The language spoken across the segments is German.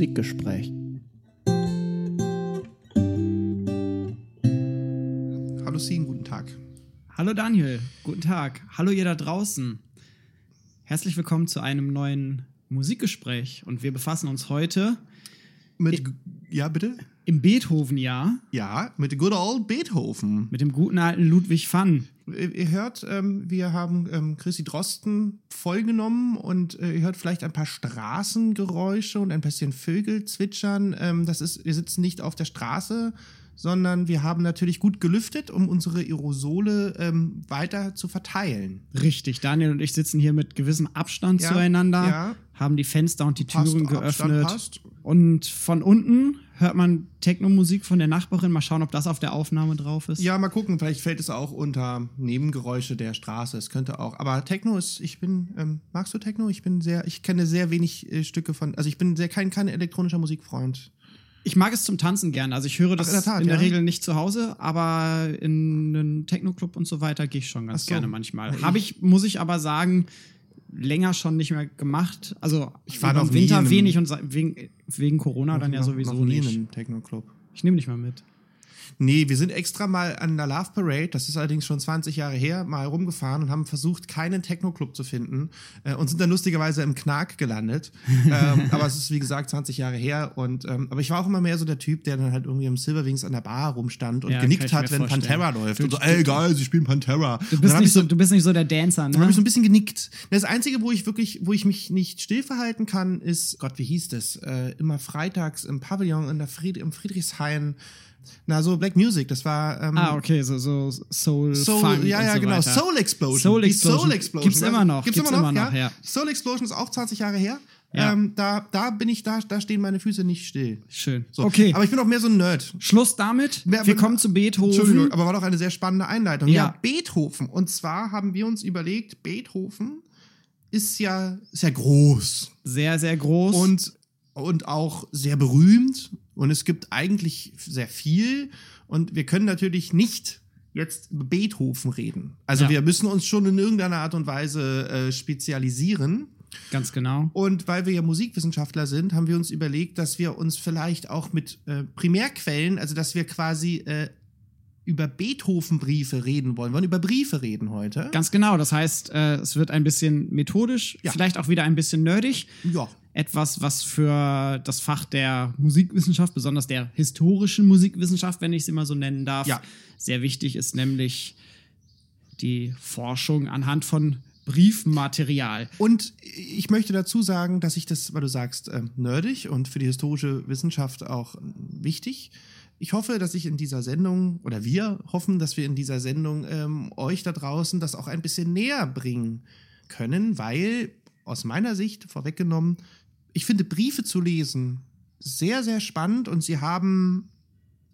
Musikgespräch. Hallo Sien, guten Tag. Hallo Daniel, guten Tag. Hallo ihr da draußen. Herzlich willkommen zu einem neuen Musikgespräch und wir befassen uns heute Mit, ja, bitte? Im Beethoven-Jahr Ja, mit good old Beethoven. mit dem guten alten Ludwig van. Ihr hört, ähm, wir haben ähm, Chrissy Drosten vollgenommen und äh, ihr hört vielleicht ein paar Straßengeräusche und ein bisschen Vögel zwitschern. Ähm, das ist, wir sitzen nicht auf der Straße, sondern wir haben natürlich gut gelüftet, um unsere Aerosole ähm, weiter zu verteilen. Richtig, Daniel und ich sitzen hier mit gewissem Abstand Ja, zueinander, ja. haben die Fenster und die Passt, Türen Abstand geöffnet. passt. Und von unten hört man Techno-Musik von der Nachbarin. Mal schauen, ob das auf der Aufnahme drauf ist. Ja, mal gucken, vielleicht fällt es auch unter Nebengeräusche der Straße. Es könnte auch. Aber Techno ist, ich bin, ähm, magst du Techno? Ich bin sehr, ich kenne sehr wenig äh, Stücke von, also ich bin sehr kein, kein elektronischer Musikfreund. Ich mag es zum Tanzen gerne. Also ich höre das Ach, in der Tat, in der ja? Regel nicht zu Hause, aber in einen Techno-Club und so weiter gehe ich schon ganz so. gerne manchmal. Habe ich, muss ich aber sagen, länger schon nicht mehr gemacht. Also Ich war in Winter wenig und wegen, wegen Corona dann ja Noch- sowieso noch nie in nicht. einem Techno-Club. Ich nehme dich mal mit. Nee, wir sind extra mal an der Love Parade, das ist allerdings schon 20 Jahre her, mal rumgefahren und haben versucht, keinen Techno-Club zu finden äh, und sind dann lustigerweise im Knark gelandet. ähm, aber es ist, wie gesagt, 20 Jahre her. Und, ähm, aber ich war auch immer mehr so der Typ, der dann halt irgendwie im Silverwings an der Bar rumstand und Ja, genickt hat, wenn vorstellen. Pantera läuft. Du- und so, ey, geil, sie spielen Pantera. Du bist, nicht so, du bist nicht so der Dancer, Dann habe ne? ich so ein bisschen genickt. Das Einzige, wo ich wirklich, wo ich mich nicht still verhalten kann, ist, Gott, wie hieß das? Äh, immer freitags im Pavillon in der Fried im Friedrichshain. Na, so Black Music, das war. Ähm, Ah, okay, so, so Soul, Soul, Funk ja, ja, so genau. weiter. Soul Explosion. Soul Explosion. Soul Explosion. Gibt's immer noch, Gibt's, gibt's immer noch, immer noch, ja. Soul Explosion ist auch 20 Jahre her. Ja. Ähm, da, da bin ich, da, da stehen meine Füße nicht still. Schön. So. Okay, Aber ich bin auch mehr so ein Nerd. Schluss damit. Wer- Wir kommen zu Beethoven. Entschuldigung, aber war doch eine sehr spannende Einleitung. Ja. Ja. Beethoven. Und zwar haben wir uns überlegt, Beethoven ist ja, ist ja groß. Sehr, sehr groß. und, und auch sehr berühmt. Und es gibt eigentlich sehr viel. Und wir können natürlich nicht jetzt über Beethoven reden. Also Ja. wir müssen uns schon in irgendeiner Art und Weise äh, spezialisieren. Ganz genau. Und weil wir ja Musikwissenschaftler sind, haben wir uns überlegt, dass wir uns vielleicht auch mit äh, Primärquellen, also dass wir quasi äh, über Beethoven-Briefe reden wollen. Wir wollen über Briefe reden heute. Ganz genau. Das heißt, äh, es wird ein bisschen methodisch, Ja. vielleicht auch wieder ein bisschen nerdig. Ja. Etwas, was für das Fach der Musikwissenschaft, besonders der historischen Musikwissenschaft, wenn ich es immer so nennen darf, Ja. sehr wichtig ist, nämlich die Forschung anhand von Briefmaterial. Und ich möchte dazu sagen, dass ich das, weil du sagst, ähm, nerdig und für die historische Wissenschaft auch ähm, wichtig. Ich hoffe, dass ich in dieser Sendung, oder wir hoffen, dass wir in dieser Sendung ähm, euch da draußen das auch ein bisschen näher bringen können, weil aus meiner Sicht vorweggenommen, ich finde Briefe zu lesen sehr, sehr spannend und sie haben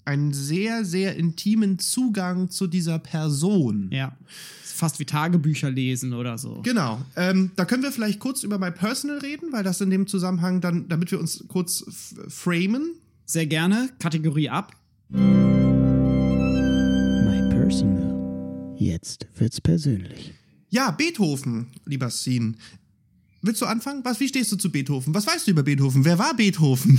einen sehr, sehr intimen Zugang zu dieser Person. Ja. Fast wie Tagebücher lesen oder so. Genau. Ähm, da können wir vielleicht kurz über My Personal reden, weil das in dem Zusammenhang dann, damit wir uns kurz framen. Sehr gerne. Kategorie ab. My Personal. Jetzt wird's persönlich. Ja, Beethoven, lieber Scene. Willst du anfangen? Was, wie stehst du zu Beethoven? Was weißt du über Beethoven? Wer war Beethoven?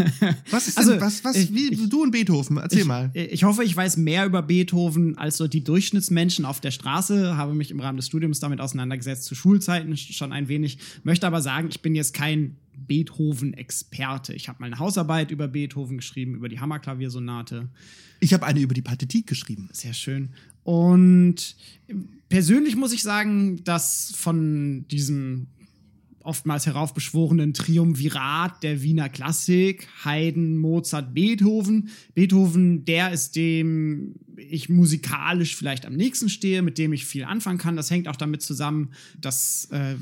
was ist denn, Also, was, was, ich- wie, ich- du und Beethoven? Erzähl ich, mal. Ich hoffe, ich weiß mehr über Beethoven als so die Durchschnittsmenschen auf der Straße. Habe mich im Rahmen des Studiums damit auseinandergesetzt, zu Schulzeiten schon ein wenig. Möchte aber sagen, ich bin jetzt kein Beethoven-Experte. Ich habe mal eine Hausarbeit über Beethoven geschrieben, über die Hammerklaviersonate. Ich habe eine über die Partitik geschrieben. Sehr schön. Und persönlich muss ich sagen, dass von diesem oftmals heraufbeschworenen Triumvirat der Wiener Klassik, Haydn, Mozart, Beethoven. Beethoven, der ist dem ich musikalisch vielleicht am nächsten stehe, mit dem ich viel anfangen kann. Das hängt auch damit zusammen, dass äh,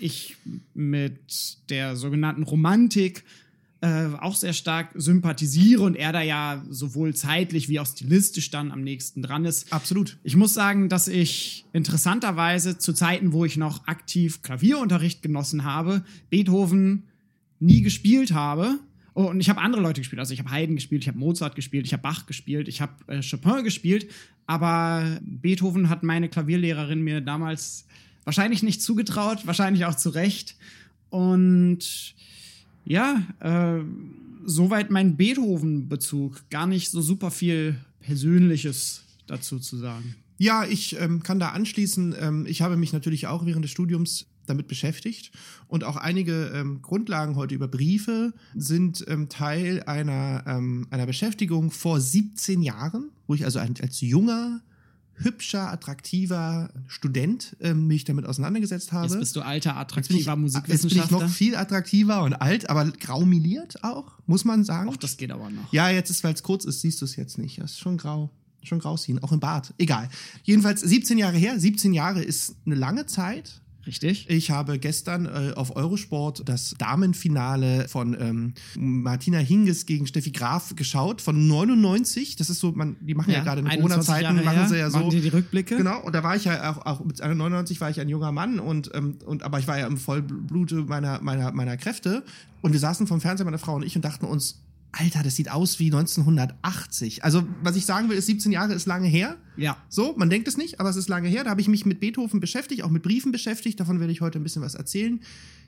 ich mit der sogenannten Romantik äh, auch sehr stark sympathisiere und er da ja sowohl zeitlich wie auch stilistisch dann am nächsten dran ist. Absolut. Ich muss sagen, dass ich interessanterweise zu Zeiten, wo ich noch aktiv Klavierunterricht genossen habe, Beethoven nie gespielt habe. Oh, und ich habe andere Leute gespielt. Also ich habe Haydn gespielt, ich habe Mozart gespielt, ich habe Bach gespielt, ich habe äh, Chopin gespielt. Aber Beethoven hat meine Klavierlehrerin mir damals wahrscheinlich nicht zugetraut, wahrscheinlich auch zu Recht. Und Ja, äh, soweit mein Beethoven-Bezug. Gar nicht so super viel Persönliches dazu zu sagen. Ja, ich ähm, kann da anschließen. Ähm, ich habe mich natürlich auch während des Studiums damit beschäftigt und auch einige ähm, Grundlagen heute über Briefe sind ähm, Teil einer, ähm, einer Beschäftigung vor 17 Jahren, wo ich also als junger, hübscher, attraktiver Student ähm, mich damit auseinandergesetzt habe. Jetzt bist du alter, Jetzt bin ich- attraktiver Jetzt bin ich Musikwissenschaftler. noch viel attraktiver und alt, aber graumeliert auch, muss man sagen. Ach, das geht aber noch. Ja, jetzt ist, weil es kurz ist, siehst du es jetzt nicht. Das ist schon grau. Schon grau ziehen, auch im Bart. Egal. Jedenfalls 17 Jahre her. 17 Jahre ist eine lange Zeit. Richtig? Ich habe gestern äh, auf Eurosport das Damenfinale von ähm, Martina Hingis gegen Steffi Graf geschaut, von 99. Das ist so, man, die machen ja, gerade in 21 Corona-Zeiten, machen sie ja so. Machen die die Rückblicke? Genau, und da war ich ja auch, auch mit 99 war ich ein junger Mann und, ähm, und aber ich war ja im Vollblute meiner, meiner, meiner Kräfte. Und wir saßen vom Fernseher, meine Frau und ich, und dachten uns, Alter, das sieht aus wie 1980. Also, was ich sagen will, ist, 17 Jahre ist lange her. Ja. So, man denkt es nicht, aber es ist lange her. Da habe ich mich mit Beethoven beschäftigt, auch mit Briefen beschäftigt. Davon werde ich heute ein bisschen was erzählen.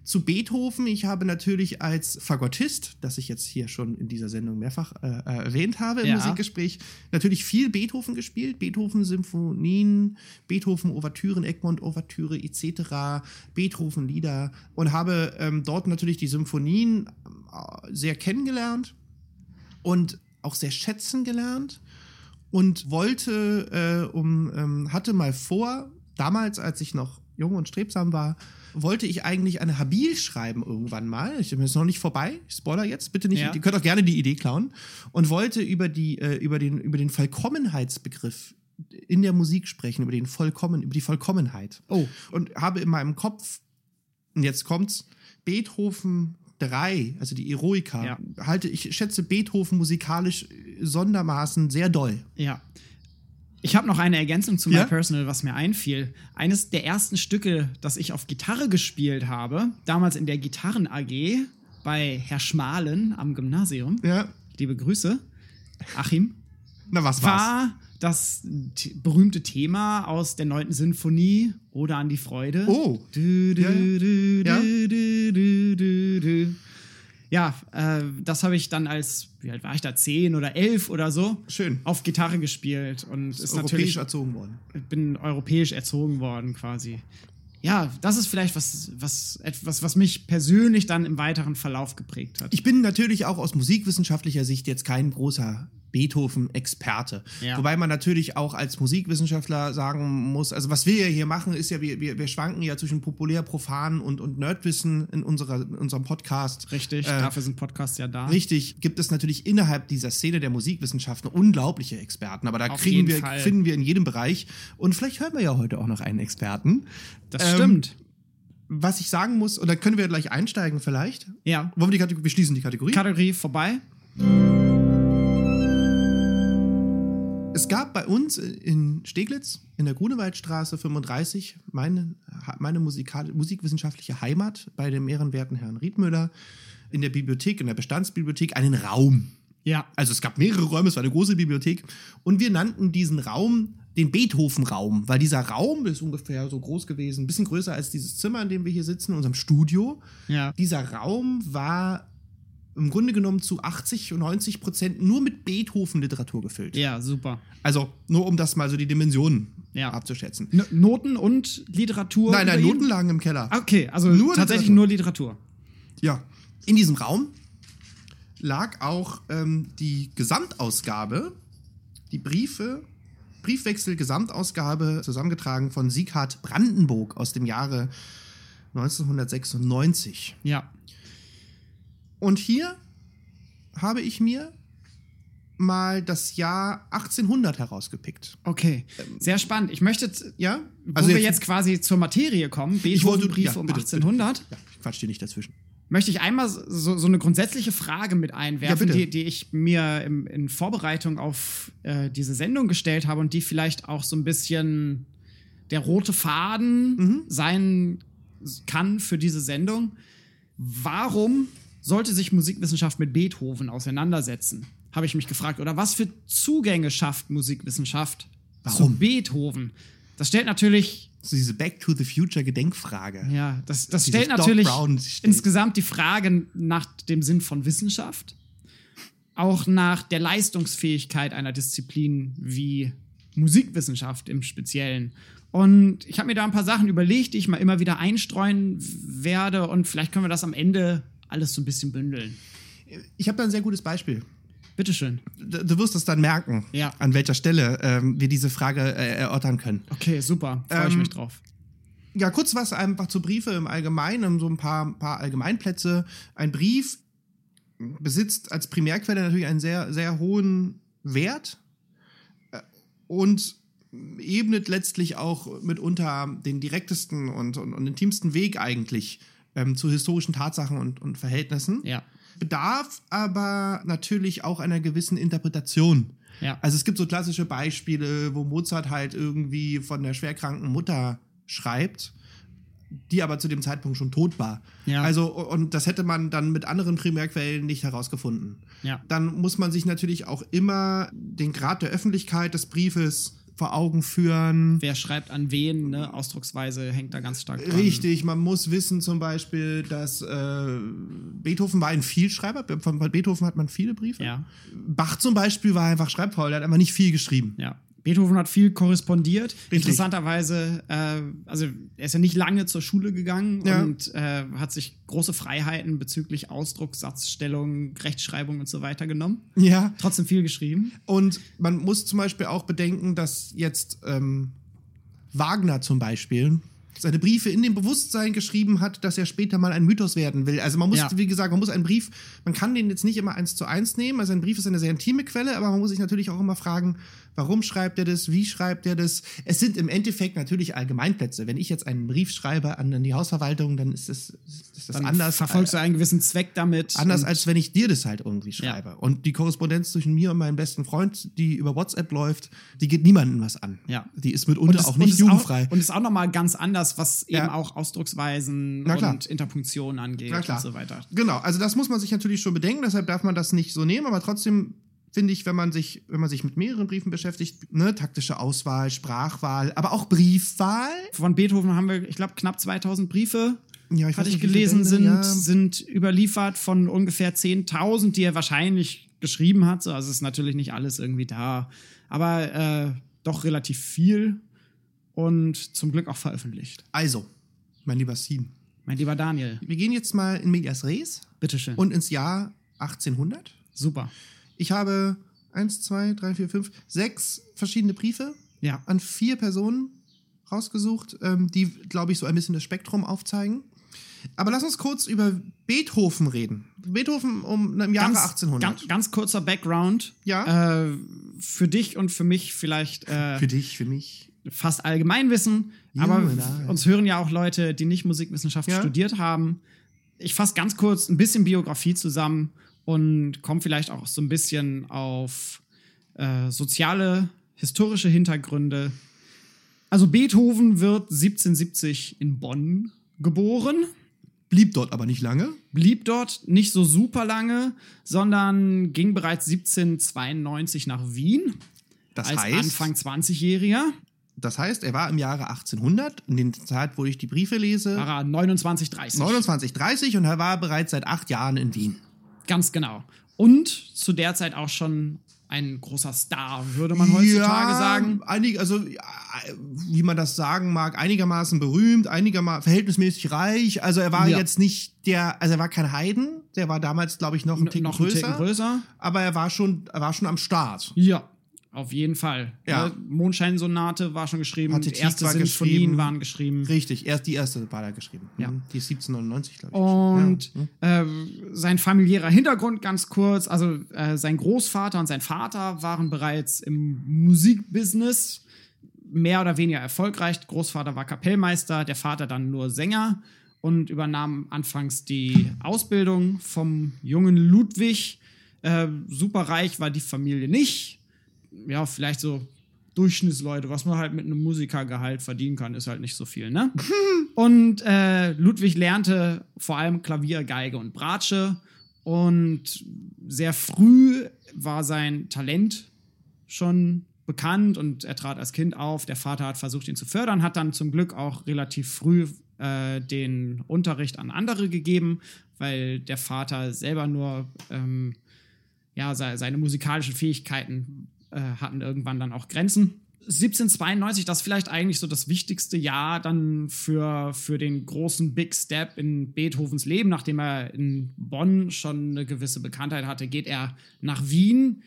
Zu Beethoven, ich habe natürlich als Fagottist, das ich jetzt hier schon in dieser Sendung mehrfach äh, äh, erwähnt habe im Ja. Musikgespräch, natürlich viel Beethoven gespielt. Beethoven-Symphonien, Beethoven-Ouvertüren, Egmont-Ouvertüre etc., Beethoven-Lieder und habe ähm, dort natürlich die Symphonien äh, sehr kennengelernt und auch sehr schätzen gelernt und wollte, äh, um, ähm, hatte mal vor, damals, als ich noch jung und strebsam war, wollte ich eigentlich eine Habil schreiben irgendwann mal. Ich bin jetzt noch nicht vorbei. Ich spoiler jetzt, bitte nicht. Ja. Ihr könnt auch gerne die Idee klauen. Und wollte über, die, äh, über, den, über den Vollkommenheitsbegriff in der Musik sprechen, über den Vollkommen, über die Vollkommenheit. Oh. Und habe in meinem Kopf, und jetzt kommt's, Beethoven 3, also die Eroica, Ja. halte, ich schätze Beethoven musikalisch sondermaßen sehr doll. Ja. Ich habe noch eine Ergänzung zu Ja? My Personal, was mir einfiel. Eines der ersten Stücke, das ich auf Gitarre gespielt habe, damals in der Gitarren AG bei Herr Schmalen am Gymnasium. Ja. Liebe Grüße, Achim. Na, was war's? War das berühmte Thema aus der 9. Sinfonie oder an die Freude. Oh. Du, du, Ja, du, äh, das habe ich dann als, wie alt war ich da, 10 oder 11 oder so, Schön. auf Gitarre gespielt und ist, Ist natürlich, europäisch erzogen worden. bin europäisch erzogen worden quasi. Ja, das ist vielleicht was, was, etwas, was mich persönlich dann im weiteren Verlauf geprägt hat. Ich bin natürlich auch aus musikwissenschaftlicher Sicht jetzt kein großer Beethoven-Experte. Ja. Wobei man natürlich auch als Musikwissenschaftler sagen muss, also was wir ja hier machen, ist ja, wir, wir, wir schwanken ja zwischen populär, profan und, und Nerdwissen in, unserer, in unserem Podcast. Richtig, Äh, dafür sind Podcasts ja da. Richtig, gibt es natürlich innerhalb dieser Szene der Musikwissenschaften unglaubliche Experten, aber da Auf kriegen wir, Fall. finden wir in jedem Bereich. Und vielleicht hören wir ja heute auch noch einen Experten. Das Ähm, stimmt. Was ich sagen muss, und dann können wir gleich einsteigen vielleicht. Ja. Wollen wir die Kategorie, wir schließen die Kategorie. Kategorie vorbei. Es gab bei uns in Steglitz in der Grunewaldstraße 35 meine, meine musikal, musikwissenschaftliche Heimat bei dem ehrenwerten Herrn Riedmüller in der Bibliothek, in der Bestandsbibliothek einen Raum. Ja. Also es gab mehrere Räume, es war eine große Bibliothek und wir nannten diesen Raum den Beethoven-Raum, weil dieser Raum ist ungefähr so groß gewesen, ein bisschen größer als dieses Zimmer, in dem wir hier sitzen, in unserem Studio. Ja. Dieser Raum war im Grunde genommen zu 80 und 90 Prozent nur mit Beethoven-Literatur gefüllt. Ja, super. Also nur um das mal so die Dimensionen Ja. abzuschätzen. N Noten und Literatur? Nein, nein? Noten lagen im Keller. Okay, also Nur tatsächlich Literatur. nur Literatur. Ja. In diesem Raum lag auch ähm, die Gesamtausgabe, die Briefe, Briefwechsel-Gesamtausgabe, zusammengetragen von Sieghard Brandenburg aus dem Jahre 1996. Ja. Und hier habe ich mir mal das Jahr 1800 herausgepickt. Okay. Sehr spannend. Ich möchte, Ja? wo Also wir jetzt- jetzt quasi zur Materie kommen, Beethoven-Brief ja, um bitte, 1800, Ja, ich quatsch dir nicht dazwischen. möchte ich einmal so, so eine grundsätzliche Frage mit einwerfen, Ja, bitte. die, die ich mir im, in Vorbereitung auf äh, diese Sendung gestellt habe und die vielleicht auch so ein bisschen der rote Faden Mhm. sein kann für diese Sendung. Warum sollte sich Musikwissenschaft mit Beethoven auseinandersetzen? Habe ich mich gefragt. Oder was für Zugänge schafft Musikwissenschaft zu Warum? Beethoven? Das stellt natürlich So diese Back to the Future Gedenkfrage. Ja, das, das stellt natürlich stellt. insgesamt die Frage nach dem Sinn von Wissenschaft, auch nach der Leistungsfähigkeit einer Disziplin wie Musikwissenschaft im Speziellen. Und ich habe mir da ein paar Sachen überlegt, die ich mal immer wieder einstreuen werde und vielleicht können wir das am Ende alles so ein bisschen bündeln. Ich habe da ein sehr gutes Beispiel. Bitteschön. Du du wirst es dann merken, Ja. an welcher Stelle ähm, wir diese Frage äh, erörtern können. Okay, super. Freue ich Ähm, mich drauf. Ja, kurz was einfach zu Briefe im Allgemeinen, so ein paar, paar Allgemeinplätze. Ein Brief besitzt als Primärquelle natürlich einen sehr, sehr hohen Wert äh, und ebnet letztlich auch mitunter den direktesten und, und, und intimsten Weg eigentlich ähm, zu historischen Tatsachen und, und Verhältnissen. Ja. Bedarf aber natürlich auch einer gewissen Interpretation. Ja. Also es gibt so klassische Beispiele, wo Mozart halt irgendwie von der schwerkranken Mutter schreibt, die aber zu dem Zeitpunkt schon tot war. Ja. Also und das hätte man dann mit anderen Primärquellen nicht herausgefunden. Ja. Dann muss man sich natürlich auch immer den Grad der Öffentlichkeit des Briefes vor Augen führen. Wer schreibt an wen, ne? Ausdrucksweise hängt da ganz stark dran. Richtig, man muss wissen zum Beispiel, dass äh, Beethoven war ein Vielschreiber. Von Beethoven hat man viele Briefe. Ja. Bach zum Beispiel war einfach schreibfaul, der hat einfach nicht viel geschrieben. Ja. Beethoven hat viel korrespondiert. Richtig. Interessanterweise, äh, also er ist ja nicht lange zur Schule gegangen Ja. und äh, hat sich große Freiheiten bezüglich Ausdruck, Satzstellung, Rechtschreibung und so weiter genommen. Ja. Trotzdem viel geschrieben. Und man muss zum Beispiel auch bedenken, dass jetzt ähm, Wagner zum Beispiel seine Briefe in dem Bewusstsein geschrieben hat, dass er später mal ein Mythos werden will. Also man muss, Ja. wie gesagt, man muss einen Brief, man kann den jetzt nicht immer eins zu eins nehmen. Also ein Brief ist eine sehr intime Quelle, aber man muss sich natürlich auch immer fragen, warum schreibt er das, wie schreibt er das. Es sind im Endeffekt natürlich Allgemeinplätze. Wenn ich jetzt einen Brief schreibe an, die Hausverwaltung, dann ist das, ist das Dann anders. verfolgst du einen gewissen Zweck damit. Anders als wenn ich dir das halt irgendwie schreibe. Und die Korrespondenz zwischen mir und meinem besten Freund, die über WhatsApp läuft, die geht niemandem was an. Ja. Die ist mitunter es- auch nicht jugendfrei. Auch, und ist auch nochmal ganz anders, was Ja. eben auch Ausdrucksweisen und Interpunktionen angeht und so weiter. Genau, also das muss man sich natürlich schon bedenken, deshalb darf man das nicht so nehmen, aber trotzdem finde ich, wenn man sich, wenn man sich mit mehreren Briefen beschäftigt, ne, taktische Auswahl, Sprachwahl, aber auch Briefwahl. Von Beethoven haben wir, ich glaube, knapp 2000 Briefe Ja, ich hatte ich gelesen, Bände, sind, ja. sind überliefert von ungefähr 10.000, die er wahrscheinlich geschrieben hat. So, Also ist natürlich nicht alles irgendwie da, aber äh, doch relativ viel und zum Glück auch veröffentlicht. Also, mein lieber Sien, Mein lieber Daniel, wir gehen jetzt mal in Medias Res bitteschön. und ins Jahr 1800. Super. Ich habe eins, zwei, drei, vier, fünf, sechs verschiedene Briefe Ja. an vier Personen rausgesucht, ähm, die, glaube ich, so ein bisschen das Spektrum aufzeigen. Aber lass uns kurz über Beethoven reden. Beethoven um im Jahre 1800. Ganz, ganz kurzer Background. Ja. Äh, für dich und für mich vielleicht äh, für dich, für mich. fast Allgemeinwissen, Junge, aber nein. uns hören ja auch Leute, die nicht Musikwissenschaft Ja. studiert haben. Ich fasse ganz kurz ein bisschen Biografie zusammen und komme vielleicht auch so ein bisschen auf äh, soziale, historische Hintergründe. Also Beethoven wird 1770 in Bonn geboren, Blieb dort aber nicht lange. blieb dort nicht so super lange, sondern ging bereits 1792 nach Wien Das als heißt, Anfang 20-Jähriger. das heißt, er war im Jahre 1800, in der Zeit, wo ich die Briefe lese, War er 29, 30. 29, 30 und er war bereits seit acht Jahren in Wien. Ganz genau. Und zu der Zeit auch schon ein großer Star, würde man heutzutage sagen. Einig, also, ja, wie man das sagen mag, einigermaßen berühmt, einigermaßen verhältnismäßig reich. Also er war Ja. jetzt nicht der, also er war kein Heiden, der war damals, glaube ich, noch ein Ticken noch. Ticken größer. Aber er war schon, er war schon am Start. Ja, auf jeden Fall. Ja. Ne, Mondscheinsonate war schon geschrieben, Partitik erste war Sinfonien geschrieben. waren geschrieben. Richtig, erst die erste war da geschrieben. Ja. Mhm. Die ist 1799, glaube ich. Und Ja. äh, sein familiärer Hintergrund ganz kurz, also äh, sein Großvater und sein Vater waren bereits im Musikbusiness mehr oder weniger erfolgreich. Großvater war Kapellmeister, der Vater dann nur Sänger und übernahm anfangs die Ausbildung vom jungen Ludwig. Äh, superreich war die Familie nicht. Ja, vielleicht so Durchschnittsleute, was man halt mit einem Musikergehalt verdienen kann, ist halt nicht so viel, ne? Und äh, Ludwig lernte vor allem Klavier, Geige und Bratsche. Und sehr früh war sein Talent schon bekannt und er trat als Kind auf. Der Vater hat versucht, ihn zu fördern, hat dann zum Glück auch relativ früh äh, den Unterricht an andere gegeben, weil der Vater selber nur ähm, ja, seine musikalischen Fähigkeiten äh, hatten irgendwann dann auch Grenzen. 1792, das ist vielleicht eigentlich so das wichtigste Jahr dann für, für den großen Big Step in Beethovens Leben. Nachdem er in Bonn schon eine gewisse Bekanntheit hatte, geht er nach Wien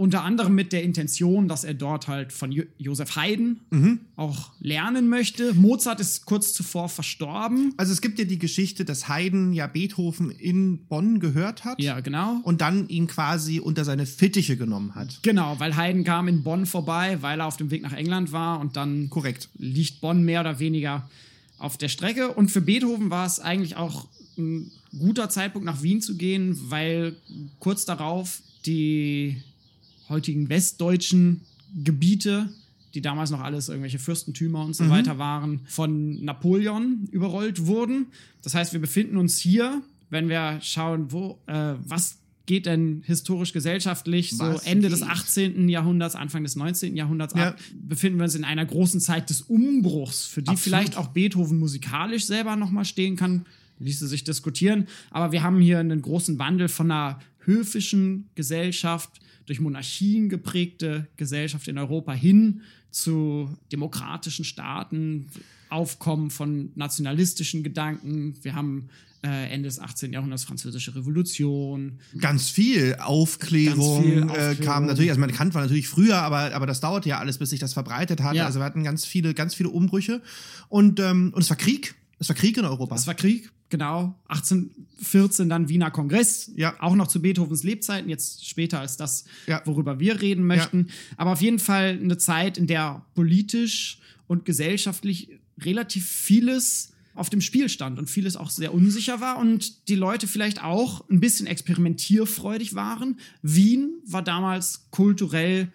unter anderem mit der Intention, dass er dort halt von jo Josef Haydn mhm. auch lernen möchte. Mozart ist kurz zuvor verstorben. Also es gibt ja die Geschichte, dass Haydn ja Beethoven in Bonn gehört hat. Ja, genau. Und dann ihn quasi unter seine Fittiche genommen hat. Genau, weil Haydn kam in Bonn vorbei, weil er auf dem Weg nach England war und dann Korrekt. liegt Bonn mehr oder weniger auf der Strecke. Und für Beethoven war es eigentlich auch ein guter Zeitpunkt, nach Wien zu gehen, weil kurz darauf die heutigen westdeutschen Gebiete, die damals noch alles irgendwelche Fürstentümer und so mhm. weiter waren, von Napoleon überrollt wurden. Das heißt, wir befinden uns hier, wenn wir schauen, wo, äh, was geht denn historisch gesellschaftlich so Ende geht? des 18. Jahrhunderts, Anfang des 19. Jahrhunderts ja. ab, befinden wir uns in einer großen Zeit des Umbruchs, für die Absolut. vielleicht auch Beethoven musikalisch selber nochmal stehen kann, ließe sich diskutieren. Aber wir haben hier einen großen Wandel von einer höfischen Gesellschaft durch Monarchien geprägte Gesellschaft in Europa hin zu demokratischen Staaten, Aufkommen von nationalistischen Gedanken. Wir haben äh, Ende des 18. Jahrhunderts französische Revolution. Ganz viel Aufklärung, Ganz viel Aufklärung. Äh, kam natürlich, also man Kant war natürlich früher, aber, aber das dauerte ja alles, bis sich das verbreitet hat. Ja. Also wir hatten ganz viele, ganz viele Umbrüche. Und, ähm, und es war Krieg. Es war Krieg in Europa. Es war Krieg, genau. 1814 dann Wiener Kongress. Ja. Auch noch zu Beethovens Lebzeiten, jetzt später als das, ja. worüber wir reden möchten. Ja. Aber auf jeden Fall eine Zeit, in der politisch und gesellschaftlich relativ vieles auf dem Spiel stand und vieles auch sehr unsicher war und die Leute vielleicht auch ein bisschen experimentierfreudig waren. Wien war damals kulturell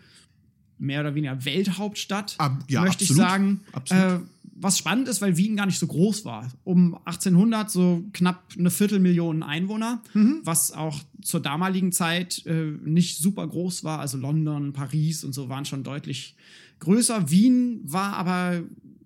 mehr oder weniger Welthauptstadt, Ab, ja, möchte absolut. ich sagen. Absolut. Äh, was spannend ist, weil Wien gar nicht so groß war. Um 1800 so knapp eine Viertelmillion Einwohner, mhm. was auch zur damaligen Zeit äh, nicht super groß war. Also London, Paris und so waren schon deutlich größer. Wien war aber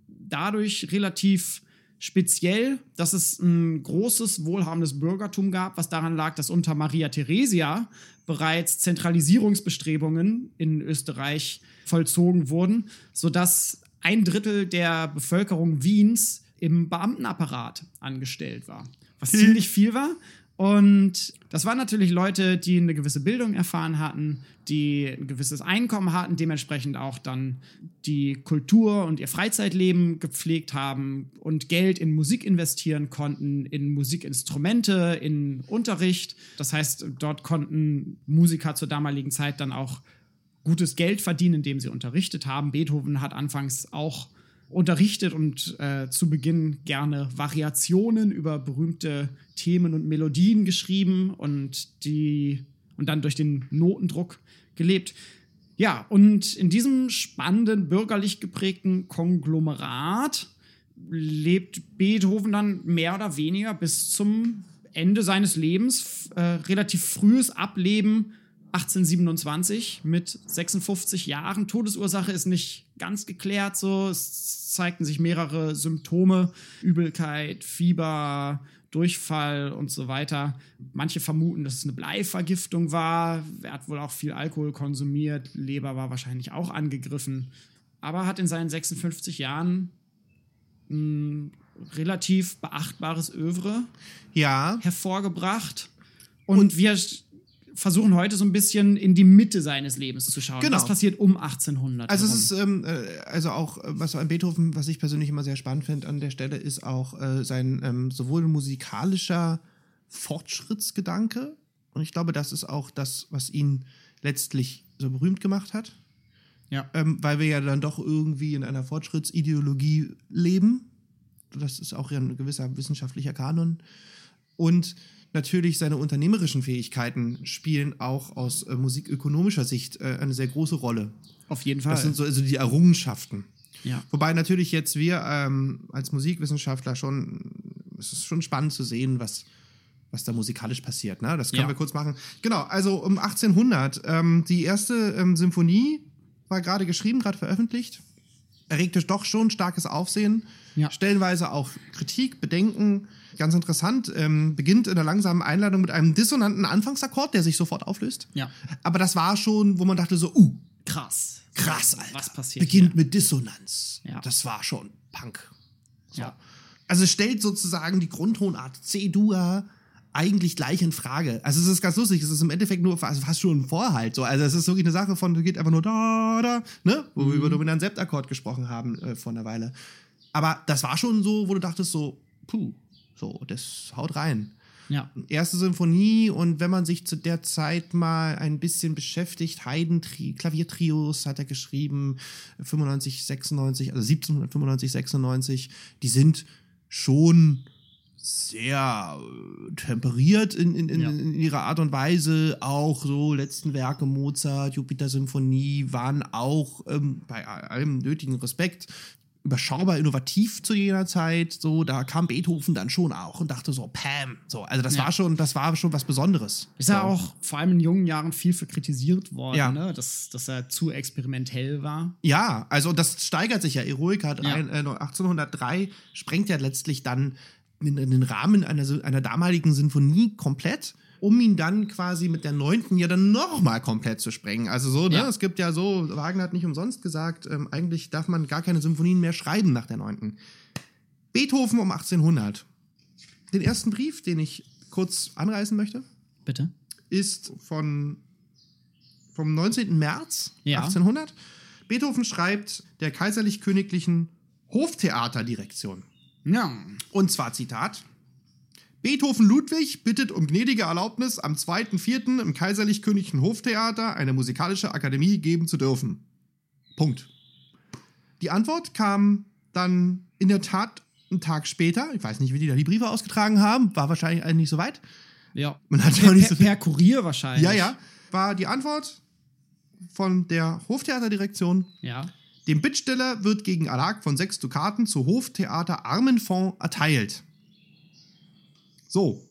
dadurch relativ speziell, dass es ein großes, wohlhabendes Bürgertum gab, was daran lag, dass unter Maria Theresia bereits Zentralisierungsbestrebungen in Österreich vollzogen wurden, sodass ein Drittel der Bevölkerung Wiens im Beamtenapparat angestellt war. Was hm. ziemlich viel war. Und das waren natürlich Leute, die eine gewisse Bildung erfahren hatten, die ein gewisses Einkommen hatten, dementsprechend auch dann die Kultur und ihr Freizeitleben gepflegt haben und Geld in Musik investieren konnten, in Musikinstrumente, in Unterricht. Das heißt, dort konnten Musiker zur damaligen Zeit dann auch gutes Geld verdienen, indem sie unterrichtet haben. Beethoven hat anfangs auch unterrichtet und äh, zu Beginn gerne Variationen über berühmte Themen und Melodien geschrieben und die und dann durch den Notendruck gelebt. Ja, und in diesem spannenden bürgerlich geprägten Konglomerat lebt Beethoven dann mehr oder weniger bis zum Ende seines Lebens, äh, relativ frühes Ableben 1827 mit 56 Jahren. Todesursache ist nicht ganz geklärt. So, es zeigten sich mehrere Symptome: Übelkeit, Fieber, Durchfall und so weiter. Manche vermuten, dass es eine Bleivergiftung war. Er hat wohl auch viel Alkohol konsumiert. Leber war wahrscheinlich auch angegriffen. Aber hat in seinen 56 Jahren ein relativ beachtbares Övre ja. hervorgebracht. Und, und wir versuchen heute so ein bisschen in die Mitte seines Lebens zu schauen. Genau. Was passiert um 1800? Also herum. es ist ähm, äh, also auch äh, was an Beethoven, was ich persönlich immer sehr spannend finde an der Stelle, ist auch äh, sein ähm, sowohl musikalischer Fortschrittsgedanke und ich glaube, das ist auch das, was ihn letztlich so berühmt gemacht hat. Ja. Ähm, weil wir ja dann doch irgendwie in einer Fortschrittsideologie leben. Das ist auch ja ein gewisser wissenschaftlicher Kanon. Und natürlich seine unternehmerischen Fähigkeiten spielen auch aus äh, musikökonomischer Sicht äh, eine sehr große Rolle. Auf jeden Fall. Das sind so also die Errungenschaften. Ja. Wobei natürlich jetzt wir ähm, als Musikwissenschaftler schon, es ist schon spannend zu sehen, was, was da musikalisch passiert. Ne? Das können ja. wir kurz machen. Genau, also um 1800, ähm, die erste ähm, Symphonie war gerade geschrieben, gerade veröffentlicht. Erregte doch schon starkes Aufsehen. Ja. Stellenweise auch Kritik, Bedenken. Ganz interessant. Ähm, beginnt in einer langsamen Einladung mit einem dissonanten Anfangsakkord, der sich sofort auflöst. Ja. Aber das war schon, wo man dachte so, uh, Krass. krass, Alter. Was passiert Beginnt hier? mit Dissonanz. Ja. Das war schon Punk. So. Ja. Also es stellt sozusagen die Grundtonart C-Dur eigentlich gleich in Frage. Also es ist ganz lustig, es ist im Endeffekt nur also fast schon ein Vorhalt. So. Also es ist wirklich eine Sache von, geht einfach nur da, da, ne? Wo wir über dominant Septakkord gesprochen haben äh, vor einer Weile. Aber das war schon so, wo du dachtest so, puh, so, das haut rein. Ja. Erste Symphonie und wenn man sich zu der Zeit mal ein bisschen beschäftigt, Haydn Tri Klaviertrios hat er geschrieben, 95, 96, also 1795, 96, die sind schon sehr äh, temperiert in, in, in, Ja. in ihrer Art und Weise. Auch so letzten Werke Mozart, Jupiter-Symphonie waren auch ähm, bei allem nötigen Respekt überschaubar innovativ zu jener Zeit. So, da kam Beethoven dann schon auch und dachte so, Pam. So, also das Ja. war schon, das war schon was Besonderes. Ist ja so. auch vor allem in jungen Jahren viel für kritisiert worden, Ja. ne? dass, dass er zu experimentell war. Ja, also das steigert sich ja. Eroica Ja. drei- äh, 1803 sprengt ja letztlich dann in, in den Rahmen einer, einer damaligen Sinfonie komplett, um ihn dann quasi mit der neunten ja dann nochmal komplett zu sprengen. Also so, ne? Ja. Es gibt ja so, Wagner hat nicht umsonst gesagt, ähm, eigentlich darf man gar keine Symphonien mehr schreiben nach der neunten. Beethoven um 1800. Den ersten Brief, den ich kurz anreißen möchte, Bitte? ist von, vom 19. März Ja. 1800. Beethoven schreibt der kaiserlich-königlichen Hoftheaterdirektion. Ja. Und zwar Zitat. Beethoven Ludwig bittet um gnädige Erlaubnis, am 2.4. im kaiserlich-königlichen Hoftheater eine musikalische Akademie geben zu dürfen. Punkt. Die Antwort kam dann in der Tat einen Tag später. Ich weiß nicht, wie die da die Briefe ausgetragen haben. War wahrscheinlich eigentlich nicht so weit. Ja. Man hat Per, auch nicht so per Kurier wahrscheinlich. ja, ja. War die Antwort von der Hoftheaterdirektion. Ja. Dem Bittsteller wird gegen Erlag von sechs Dukaten zu Hoftheater Armenfonds erteilt. So.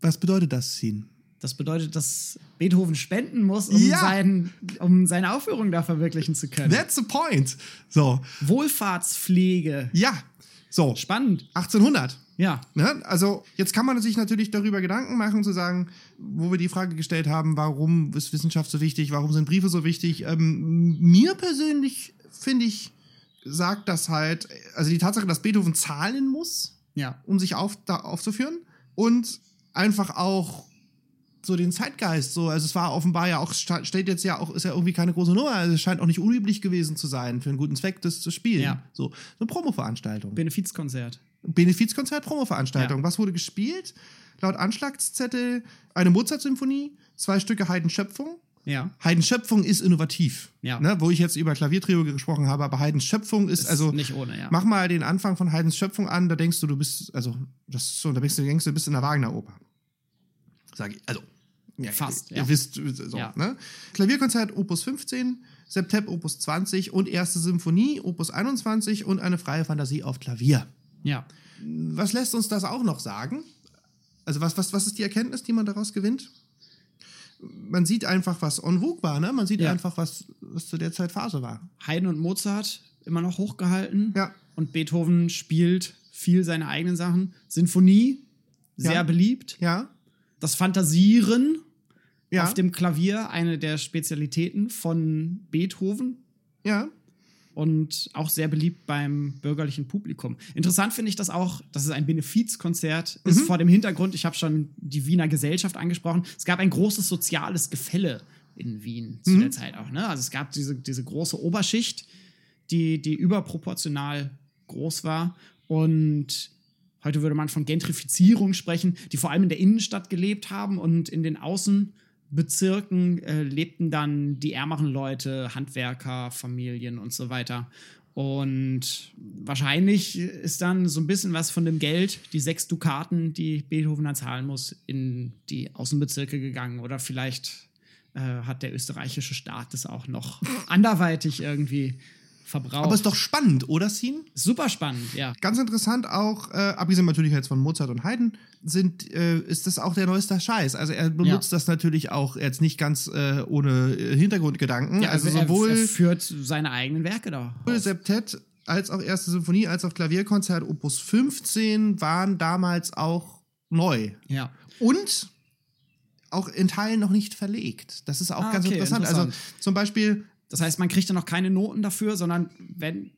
Was bedeutet das, Sin? Das bedeutet, dass Beethoven spenden muss, um, Ja. sein, um seine Aufführung da verwirklichen zu können. That's the point. So. Wohlfahrtspflege. Ja. So. Spannend. 1800. Ja. Ne? Also jetzt kann man sich natürlich darüber Gedanken machen, zu sagen, wo wir die Frage gestellt haben, warum ist Wissenschaft so wichtig, warum sind Briefe so wichtig. Ähm, mir persönlich finde ich, sagt das halt, also die Tatsache, dass Beethoven zahlen muss, Ja. um sich auf, da aufzuführen und einfach auch so den Zeitgeist so also es war offenbar ja auch steht jetzt ja auch ist ja irgendwie keine große Nummer also es scheint auch nicht unüblich gewesen zu sein für einen guten Zweck das zu spielen Ja. so eine Promoveranstaltung Benefizkonzert. Benefizkonzert, Promoveranstaltung. Ja. Was wurde gespielt? Laut Anschlagszettel eine Mozart-Symphonie, zwei Stücke Haydn Schöpfung. Ja. Haydn Schöpfung ist innovativ. Ja. Ne, wo ich jetzt über Klaviertrio gesprochen habe, aber Haydn Schöpfung ist, Ist also. nicht ohne, ja. Mach mal den Anfang von Haydns Schöpfung an, da denkst du, du bist, also, das ist so, da denkst du, denkst du, bist in der Wagner-Oper. Sag ich, also. Ja, Fast, Ihr, ja. ihr wisst, so, Ja. ne? Klavierkonzert Opus 15, Septep Opus 20 und erste Symphonie Opus 21 und eine freie Fantasie auf Klavier Ja. was lässt uns das auch noch sagen? Also was, was, was ist die Erkenntnis, die man daraus gewinnt? Man sieht einfach, was en vogue war, ne? Man sieht Ja. einfach, was, was zu der Zeit Phase war. Haydn und Mozart immer noch hochgehalten. Ja. Und Beethoven spielt viel seine eigenen Sachen. Sinfonie, sehr Ja. beliebt. Ja, Das Fantasieren ja, auf dem Klavier, eine der Spezialitäten von Beethoven. ja, und auch sehr beliebt beim bürgerlichen Publikum. Interessant finde ich das auch, dass es ein Benefizkonzert Mhm. ist vor dem Hintergrund, ich habe schon die Wiener Gesellschaft angesprochen, es gab ein großes soziales Gefälle in Wien zu Mhm. der Zeit auch. Ne? Also es gab diese, diese große Oberschicht, die, die überproportional groß war und heute würde man von Gentrifizierung sprechen, die vor allem in der Innenstadt gelebt haben und in den Außenbezirken äh, lebten dann die ärmeren Leute, Handwerker, Familien und so weiter. Und wahrscheinlich ist dann so ein bisschen was von dem Geld, die sechs Dukaten, die Beethoven dann zahlen muss, in die Außenbezirke gegangen. Oder vielleicht äh, hat der österreichische Staat das auch noch anderweitig irgendwie verbraucht. Aber ist doch spannend, oder, Scene? super spannend, ja. Ganz interessant auch, äh, abgesehen natürlich jetzt von Mozart und Haydn, sind, äh, ist das auch der neueste Scheiß. Also er benutzt Ja. das natürlich auch jetzt nicht ganz äh, ohne äh, Hintergrundgedanken. ja also er, sowohl er führt seine eigenen Werke da. sowohl Septett als auch erste Symphonie als auch Klavierkonzert Opus 15 waren damals auch neu. Ja. Und auch in Teilen noch nicht verlegt. Das ist auch Ah, ganz okay, interessant. interessant. Also zum Beispiel Das heißt, man kriegt dann noch keine Noten dafür, sondern wenn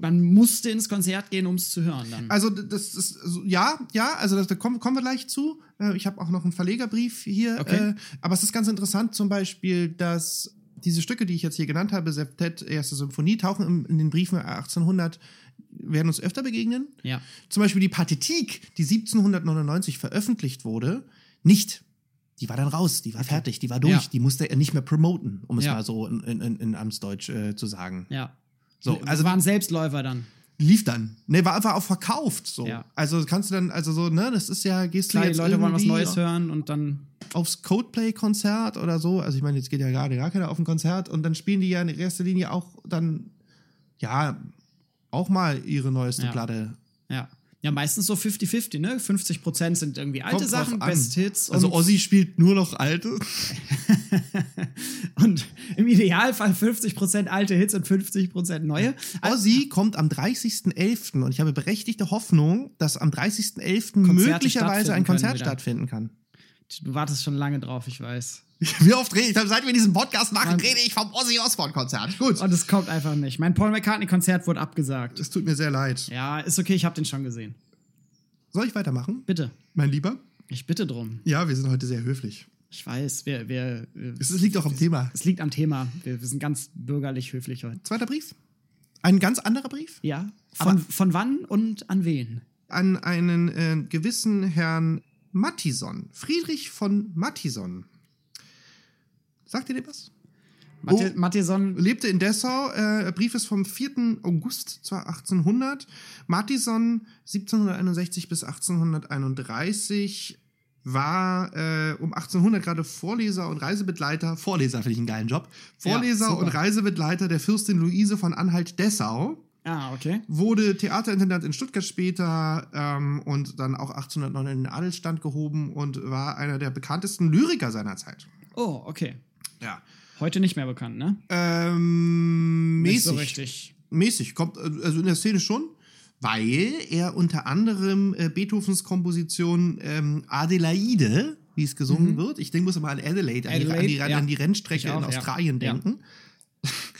man musste ins Konzert gehen, um es zu hören dann. Also das ist also, ja, ja, also das, da kommen, kommen wir gleich zu. Äh, Ich habe auch noch einen Verlegerbrief hier. Okay. Äh, aber es ist ganz interessant, zum Beispiel, dass diese Stücke, die ich jetzt hier genannt habe, Septett, erste Symphonie, tauchen in den Briefen 1800, werden uns öfter begegnen. ja. Zum Beispiel die Partitik, die 1799 veröffentlicht wurde, nicht. Die war dann raus, die war fertig, die war durch, Ja. die musste er nicht mehr promoten, um es Ja. mal so in, in, in Amtsdeutsch äh, zu sagen. Ja. So, also waren Selbstläufer dann. lief dann. Ne, war einfach auch verkauft so. Ja. Also kannst du dann, also so, ne, das ist ja, gehst Klar, du die jetzt Leute wollen was Neues hören und dann. aufs Coldplay-Konzert oder so. Also ich meine, jetzt geht ja gerade gar keiner auf ein Konzert und dann spielen die ja in erster Linie auch dann, ja, auch mal ihre neueste. Platte. Ja. Ja, meistens so 50-50, ne? 50% sind irgendwie alte Kommt Sachen. Best Hits. Also Ozzy spielt nur noch alte. und im Idealfall 50% alte Hits und 50% neue. Ozzy kommt am 30.11. und ich habe berechtigte Hoffnung, dass am 30.11. Konzerte möglicherweise ein Konzert stattfinden kann. Du wartest schon lange drauf, ich weiß. Wie oft rede ich, seit wir diesen Podcast machen, rede ich vom Ozzy Osbourne-Konzert. Gut. Und es kommt einfach nicht. Mein Paul McCartney-Konzert wurde abgesagt. Es tut mir sehr leid. Ja, ist okay, ich habe den schon gesehen. Soll ich weitermachen, Bitte. mein Lieber? Ich bitte drum. Ja, wir sind heute sehr höflich. Ich weiß, wir, wir, Es liegt auch am Thema. es liegt am Thema. Wir, wir sind ganz bürgerlich höflich heute. Zweiter Brief. Ein ganz anderer Brief Ja. Von, von wann und an wen? an einen äh, gewissen Herrn Mattison. Friedrich von Mattison. Sagt ihr dem was? Oh. Mattison. lebte in Dessau. Äh, der Brief ist vom 4. August zwar 1800. Mattison 1761 bis 1831 war äh, um 1800 gerade Vorleser und Reisebegleiter. Vorleser finde ich einen geilen Job. Vorleser super. und Reisebegleiter der Fürstin Luise von Anhalt-Dessau. Ah, okay. Wurde Theaterintendant in Stuttgart später ähm, und dann auch 1809 in den Adelsstand gehoben und war einer der bekanntesten Lyriker seiner Zeit. Oh, okay. Ja. Heute nicht mehr bekannt, ne? Ähm, Nicht mäßig. so richtig. mäßig, kommt also in der Szene schon, weil er unter anderem äh, Beethovens Komposition ähm, Adelaide, wie es gesungen wird, ich denke, muss immer an Adelaide, an, die, an, die, Mhm. Adelaide, ja. an die Rennstrecke auch, in ja. Australien Ja. denken.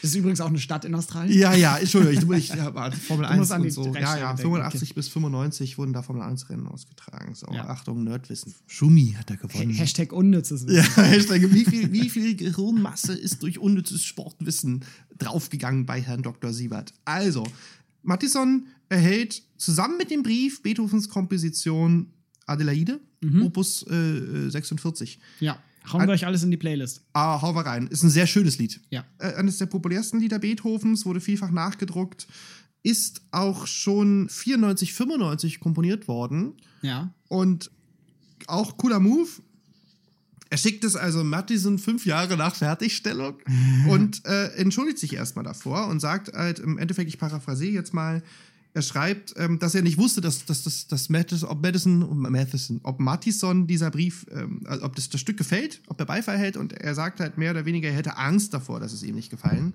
Das ist übrigens auch eine Stadt in Australien. Ja, ja, Entschuldigung, ich, ich habe Formel Du 1 musst an die und so. Ja, ja, denken, 85 bis 95 wurden da Formel 1 Rennen ausgetragen. So, Ja. Achtung, Nerdwissen. Schumi hat er gewonnen. Hashtag unnützes Wissen. Ja, Hashtag, wie viel, wie viel Gehirnmasse ist durch unnützes Sportwissen draufgegangen bei Herrn Dr. Siebert? Also, Mattison erhält zusammen mit dem Brief Beethovens Komposition Adelaide, Opus äh, 46. Ja. Hauen wir euch alles in die Playlist. Ah, hau wir rein. Ist ein sehr schönes Lied. Ja. Äh, eines der populärsten Lieder Beethovens, wurde vielfach nachgedruckt, ist auch schon 94, 95 komponiert worden. Ja. Und auch cooler Move. Er schickt es also Mattison fünf Jahre nach Fertigstellung und äh, entschuldigt sich erstmal davor und sagt halt im Endeffekt, ich paraphrasiere jetzt mal, er schreibt, ähm, dass er nicht wusste, dass, dass, dass, dass Madison, ob Madison, Matheson, ob Mattison dieser Brief, ähm, also ob das, das Stück gefällt, ob er Beifall hält und er sagt halt mehr oder weniger, er hätte Angst davor, dass es ihm nicht gefallen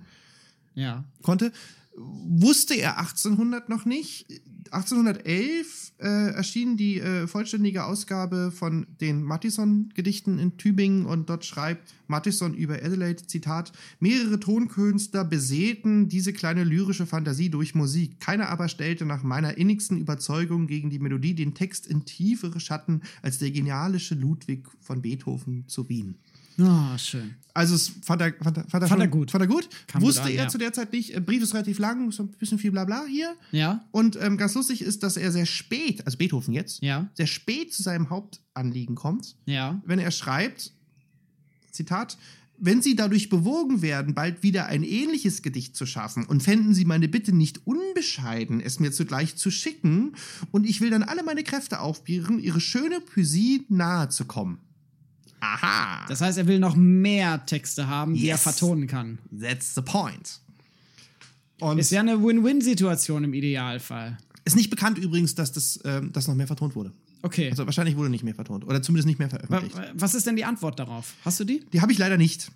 Ja. konnte. Wusste er 1800 noch nicht. 1811 äh, erschien die äh, vollständige Ausgabe von den Mattison-Gedichten in Tübingen und dort schreibt Mattison über Adelaide, Zitat, mehrere Tonkünstler besäten diese kleine lyrische Fantasie durch Musik. Keiner aber stellte nach meiner innigsten Überzeugung gegen die Melodie den Text in tiefere Schatten als der genialische Ludwig von Beethoven zu Wien. Ah, schön. Also es fand er, fand er, fand er, Fand er schon- gut. Fand er gut. Kam Wusste an, er ja. zu der Zeit nicht. Äh, Brief ist relativ lang, so ein bisschen viel Blabla hier. Ja. Und ähm, ganz lustig ist, dass er sehr spät, also Beethoven jetzt, Ja. sehr spät zu seinem Hauptanliegen kommt, Ja. wenn er schreibt, Zitat, wenn Sie dadurch bewogen werden, bald wieder ein ähnliches Gedicht zu schaffen und fänden Sie meine Bitte nicht unbescheiden, es mir zugleich zu schicken, und ich will dann alle meine Kräfte aufbieten, Ihre schöne Poesie nahe zu kommen. Aha. Das heißt, er will noch mehr Texte haben, die er Yes. vertonen kann. That's the point. Und Ist ja eine Win-Win-Situation im Idealfall. ist nicht bekannt übrigens, dass das, ähm, das noch mehr vertont wurde. Okay. Also wahrscheinlich wurde nicht mehr vertont. Oder zumindest nicht mehr veröffentlicht. wa- Was ist denn die Antwort darauf? Hast du die? Die habe ich leider nicht.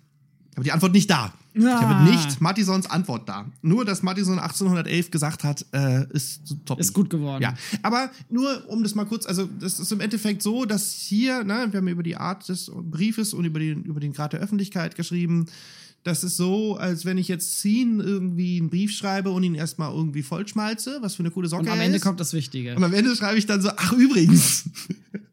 Aber die Antwort nicht da. Ich Ah. habe nicht Mattisons Antwort da. Nur, dass Mattison 1811 gesagt hat, äh, ist top. Ist gut geworden. Ja, aber nur um das mal kurz, also das ist im Endeffekt so, dass hier, ne, wir haben über die Art des Briefes und über den, über den Grad der Öffentlichkeit geschrieben. Das ist so, als wenn ich jetzt Zin irgendwie einen Brief schreibe und ihn erstmal irgendwie vollschmalze, was für eine coole Socke Und am Ende ist. kommt das Wichtige. und am Ende schreibe ich dann so, ach übrigens.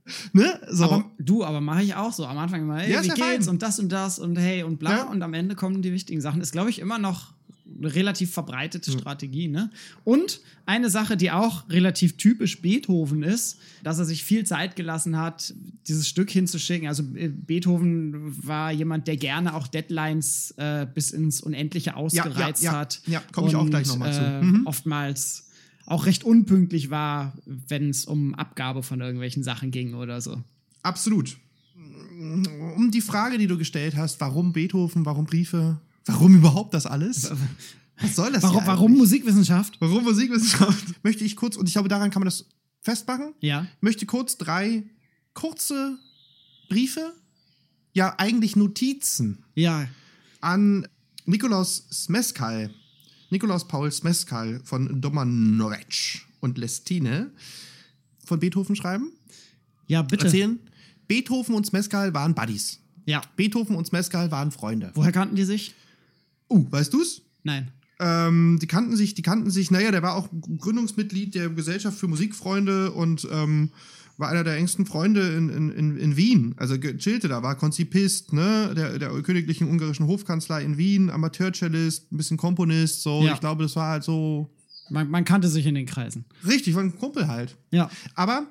ne? So. Aber du, aber mache ich auch so. Am Anfang immer, hey, Ja, wie ja geht's? fein. Und das und das und hey und bla. Ja. Und am Ende kommen die wichtigen Sachen. Ist, glaube ich, immer noch eine relativ verbreitete Strategie. Ne? Und eine Sache, die auch relativ typisch Beethoven ist, dass er sich viel Zeit gelassen hat, dieses Stück hinzuschicken. Also äh, Beethoven war jemand, der gerne auch Deadlines äh, bis ins Unendliche ausgereizt ja, hat. ja, komm ich auch gleich noch mal zu. Äh, Mhm. Oftmals auch recht unpünktlich war, wenn es um Abgabe von irgendwelchen Sachen ging oder so. Absolut. Um die Frage, die du gestellt hast, warum Beethoven, warum Briefe, warum überhaupt das alles? Was soll das Warum, warum? Musikwissenschaft? Warum Musikwissenschaft? Möchte ich kurz, und ich glaube, daran kann man das festmachen, Ja. ich möchte kurz drei kurze Briefe, ja eigentlich Notizen Ja. an Nikolaus Smeskal, Nikolaus Paul Smeskal von Domanovec und Lestine von Beethoven schreiben. Ja, bitte. Erzählen, Beethoven und Smeskal waren Buddies. Ja. Beethoven und Smeskal waren Freunde. Woher kannten die sich? Uh, weißt du's? Nein. Ähm, die kannten sich, die kannten sich, naja, der war auch Gründungsmitglied der Gesellschaft für Musikfreunde und ähm, war einer der engsten Freunde in, in, in, Wien. Also chillte da, war Konzipist, ne, der, der königlichen ungarischen Hofkanzlei in Wien, Amateurcellist, ein bisschen Komponist, so. Ja. Ich glaube, das war halt so Man, man kannte sich in den Kreisen. richtig, war ein Kumpel halt. Ja. Aber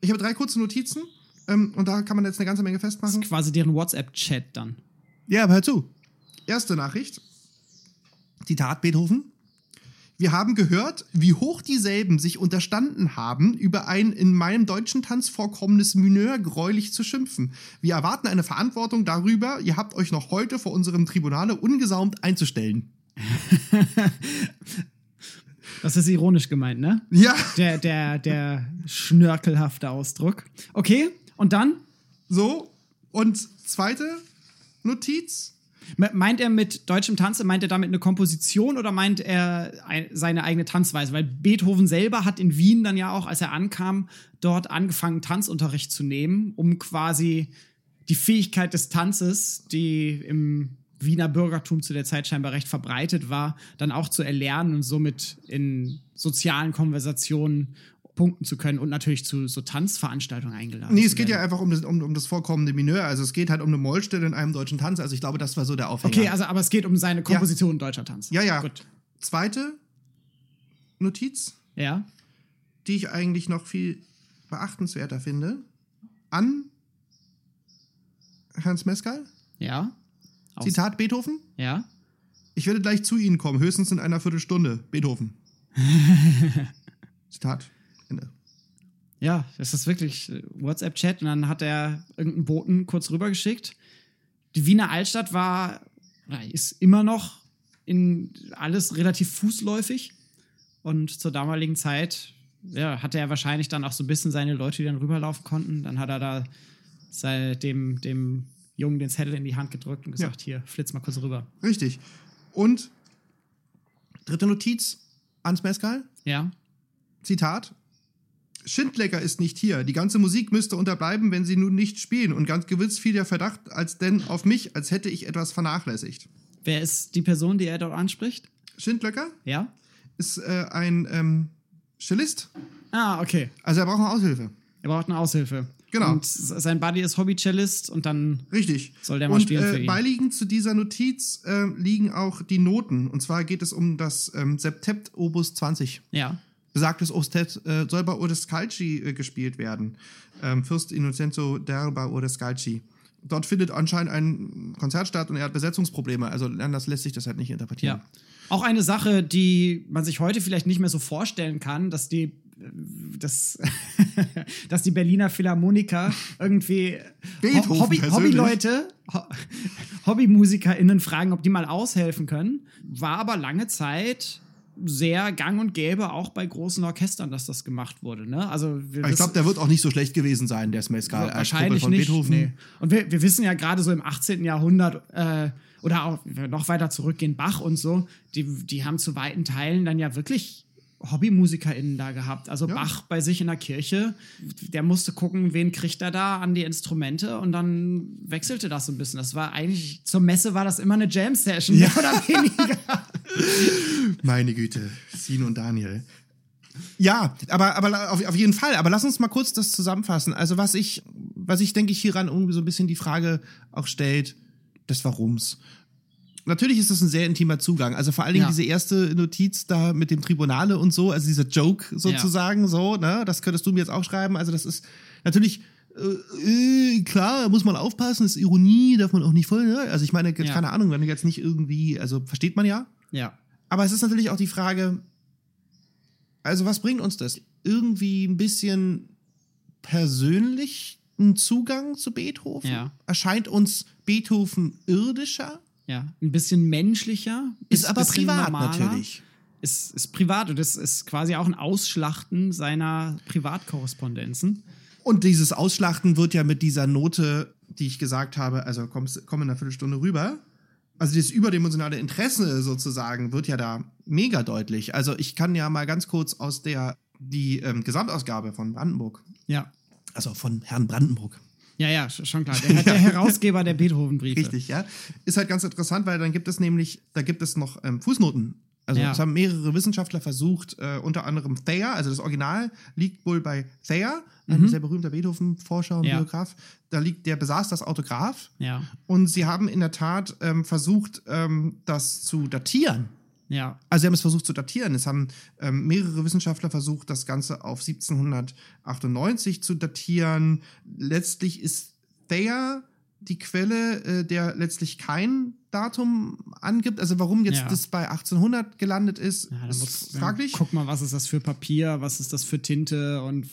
ich habe drei kurze Notizen ähm, und da kann man jetzt eine ganze Menge Das festmachen. ist quasi deren WhatsApp-Chat dann. Ja, aber hör zu. Erste Nachricht. Zitat Beethoven. Wir haben gehört, wie hoch dieselben sich unterstanden haben, über ein in meinem deutschen Tanz vorkommendes Mineur greulich zu schimpfen. Wir erwarten eine Verantwortung darüber, ihr habt euch noch heute vor unserem Tribunale ungesaumt einzustellen. Das ist ironisch gemeint, ne? Ja, Der, der, der schnörkelhafte Ausdruck. Okay, und dann? so. Und zweite Notiz. Me- Meint er mit deutschem Tanze, meint er damit eine Komposition oder meint er ein, seine eigene Tanzweise? Weil Beethoven selber hat in Wien dann ja auch, als er ankam, dort angefangen, Tanzunterricht zu nehmen, um quasi die Fähigkeit des Tanzes, die im Wiener Bürgertum zu der Zeit scheinbar recht verbreitet war, dann auch zu erlernen und somit in sozialen Konversationen punkten zu können und natürlich zu so Tanzveranstaltungen eingeladen Nee, es geht ja einfach um das, um, um das vorkommende Mineur. Also es geht halt um eine Mollstelle in einem deutschen Tanz. Also ich glaube, das war so der Aufhänger. Okay, also aber es geht um seine Komposition deutscher Tanz. Ja, ja. Gut. Zweite Notiz, Ja. die ich eigentlich noch viel beachtenswerter finde, an Hans Meskal. Ja. Aus- Zitat Beethoven. Ja. Ich werde gleich zu Ihnen kommen, höchstens in einer Viertelstunde. Beethoven. Zitat. Ende. Ja, das ist wirklich äh, WhatsApp-Chat und dann hat er irgendeinen Boten kurz rübergeschickt. Die Wiener Altstadt war, ist immer noch in alles relativ fußläufig und zur damaligen Zeit ja, hatte er wahrscheinlich dann auch so ein bisschen seine Leute, die dann rüberlaufen konnten. Dann hat er da sei- dem, dem Jungen den Zettel in die Hand gedrückt und gesagt, hier, flitz mal kurz rüber. Richtig. Und dritte Notiz, Hans Meskal. Ja, Zitat. Schindlecker ist nicht hier. Die ganze Musik müsste unterbleiben, wenn sie nun nicht spielen. Und ganz gewiss fiel der Verdacht als denn auf mich, als hätte ich etwas vernachlässigt. wer ist die Person, die er dort anspricht? Schindlecker Ja? ist äh, ein ähm, Cellist. Ah, okay. Also er braucht eine Aushilfe. Er braucht eine Aushilfe. Genau. Und sein Buddy ist Hobby-Cellist und dann Richtig. Soll der mal und, spielen für äh, ihn. Beiliegend zu dieser Notiz äh, liegen auch die Noten. Und zwar geht es um das ähm, Septett Opus 20. Ja. Besagtes Ostet äh, soll bei Odescalchi äh, gespielt werden. Ähm, Fürst Innocenzo d'Erba Odescalchi. Dort findet anscheinend ein Konzert statt und er hat Besetzungsprobleme. Also anders lässt sich das halt nicht interpretieren. Ja. Auch eine Sache, die man sich heute vielleicht nicht mehr so vorstellen kann, dass die, äh, dass, dass die Berliner Philharmoniker irgendwie Ho- Hobby. Hobbyleute, Ho HobbymusikerInnen fragen, ob die mal aushelfen können. War aber lange Zeit sehr gang und gäbe, auch bei großen Orchestern, dass das gemacht wurde. Ne? Also ich glaube, der wird auch nicht so schlecht gewesen sein, der als Truppe wahrscheinlich von nicht. Beethoven. Nee. Und wir, wir wissen ja gerade so im 18. Jahrhundert äh, oder auch noch weiter zurückgehen, Bach und so, die, die haben zu weiten Teilen dann ja wirklich HobbymusikerInnen da gehabt. Also Ja. Bach bei sich in der Kirche, der musste gucken, wen kriegt er da an die Instrumente und dann wechselte das so ein bisschen. Das war eigentlich, zur Messe war das immer eine Jam-Session, mehr oder weniger. Meine Güte, Sin und Daniel. Ja, aber, aber auf, auf jeden Fall. Aber lass uns mal kurz das zusammenfassen. Also was ich, was ich denke ich hieran irgendwie so ein bisschen die Frage auch stellt, des Warums. Natürlich ist das ein sehr intimer Zugang. Also vor allen Dingen Ja. diese erste Notiz da mit dem Tribunale und so, also dieser Joke sozusagen, so, ne, das könntest du mir jetzt auch schreiben. Also das ist natürlich äh, äh, klar, muss man aufpassen, ist Ironie, darf man auch nicht voll, ne? Also ich meine, Ja. keine Ahnung, wenn du jetzt nicht irgendwie, also versteht man ja, Ja. aber es ist natürlich auch die Frage, also was bringt uns das? Irgendwie ein bisschen persönlichen Zugang zu Beethoven? Ja. Erscheint uns Beethoven irdischer? Ja, ein bisschen menschlicher. Ist aber bisschen privat normaler. natürlich. Ist, ist privat und es ist quasi auch ein Ausschlachten seiner Privatkorrespondenzen. Und dieses Ausschlachten wird ja mit dieser Note, die ich gesagt habe, also komm, komm in einer Viertelstunde rüber. Also dieses überdimensionale Interesse sozusagen wird ja da mega deutlich. Also ich kann ja mal ganz kurz aus der die ähm, Gesamtausgabe von Brandenburg, Ja. also von Herrn Brandenburg, Ja, ja, sch- schon klar. Der, der Herausgeber der Beethoven-Briefe. Richtig, ja. Ist halt ganz interessant, weil dann gibt es nämlich, da gibt es noch ähm, Fußnoten. Also Ja. es haben mehrere Wissenschaftler versucht, äh, unter anderem Thayer, also das Original liegt wohl bei Thayer, ein sehr berühmter Beethoven-Forscher und Mhm. Ja. Biograf. Da liegt, der besaß das Autograph Ja, und sie haben in der Tat ähm, versucht, ähm, das zu datieren. ja, Also sie haben es versucht zu datieren. Es haben ähm, mehrere Wissenschaftler versucht, das Ganze auf 1798 zu datieren. Letztlich ist Thayer die Quelle, äh, der letztlich kein Datum angibt. Also warum jetzt Ja. das bei 1800 gelandet ist, ja ist muss, fraglich. Guck mal, was ist das für Papier, was ist das für Tinte und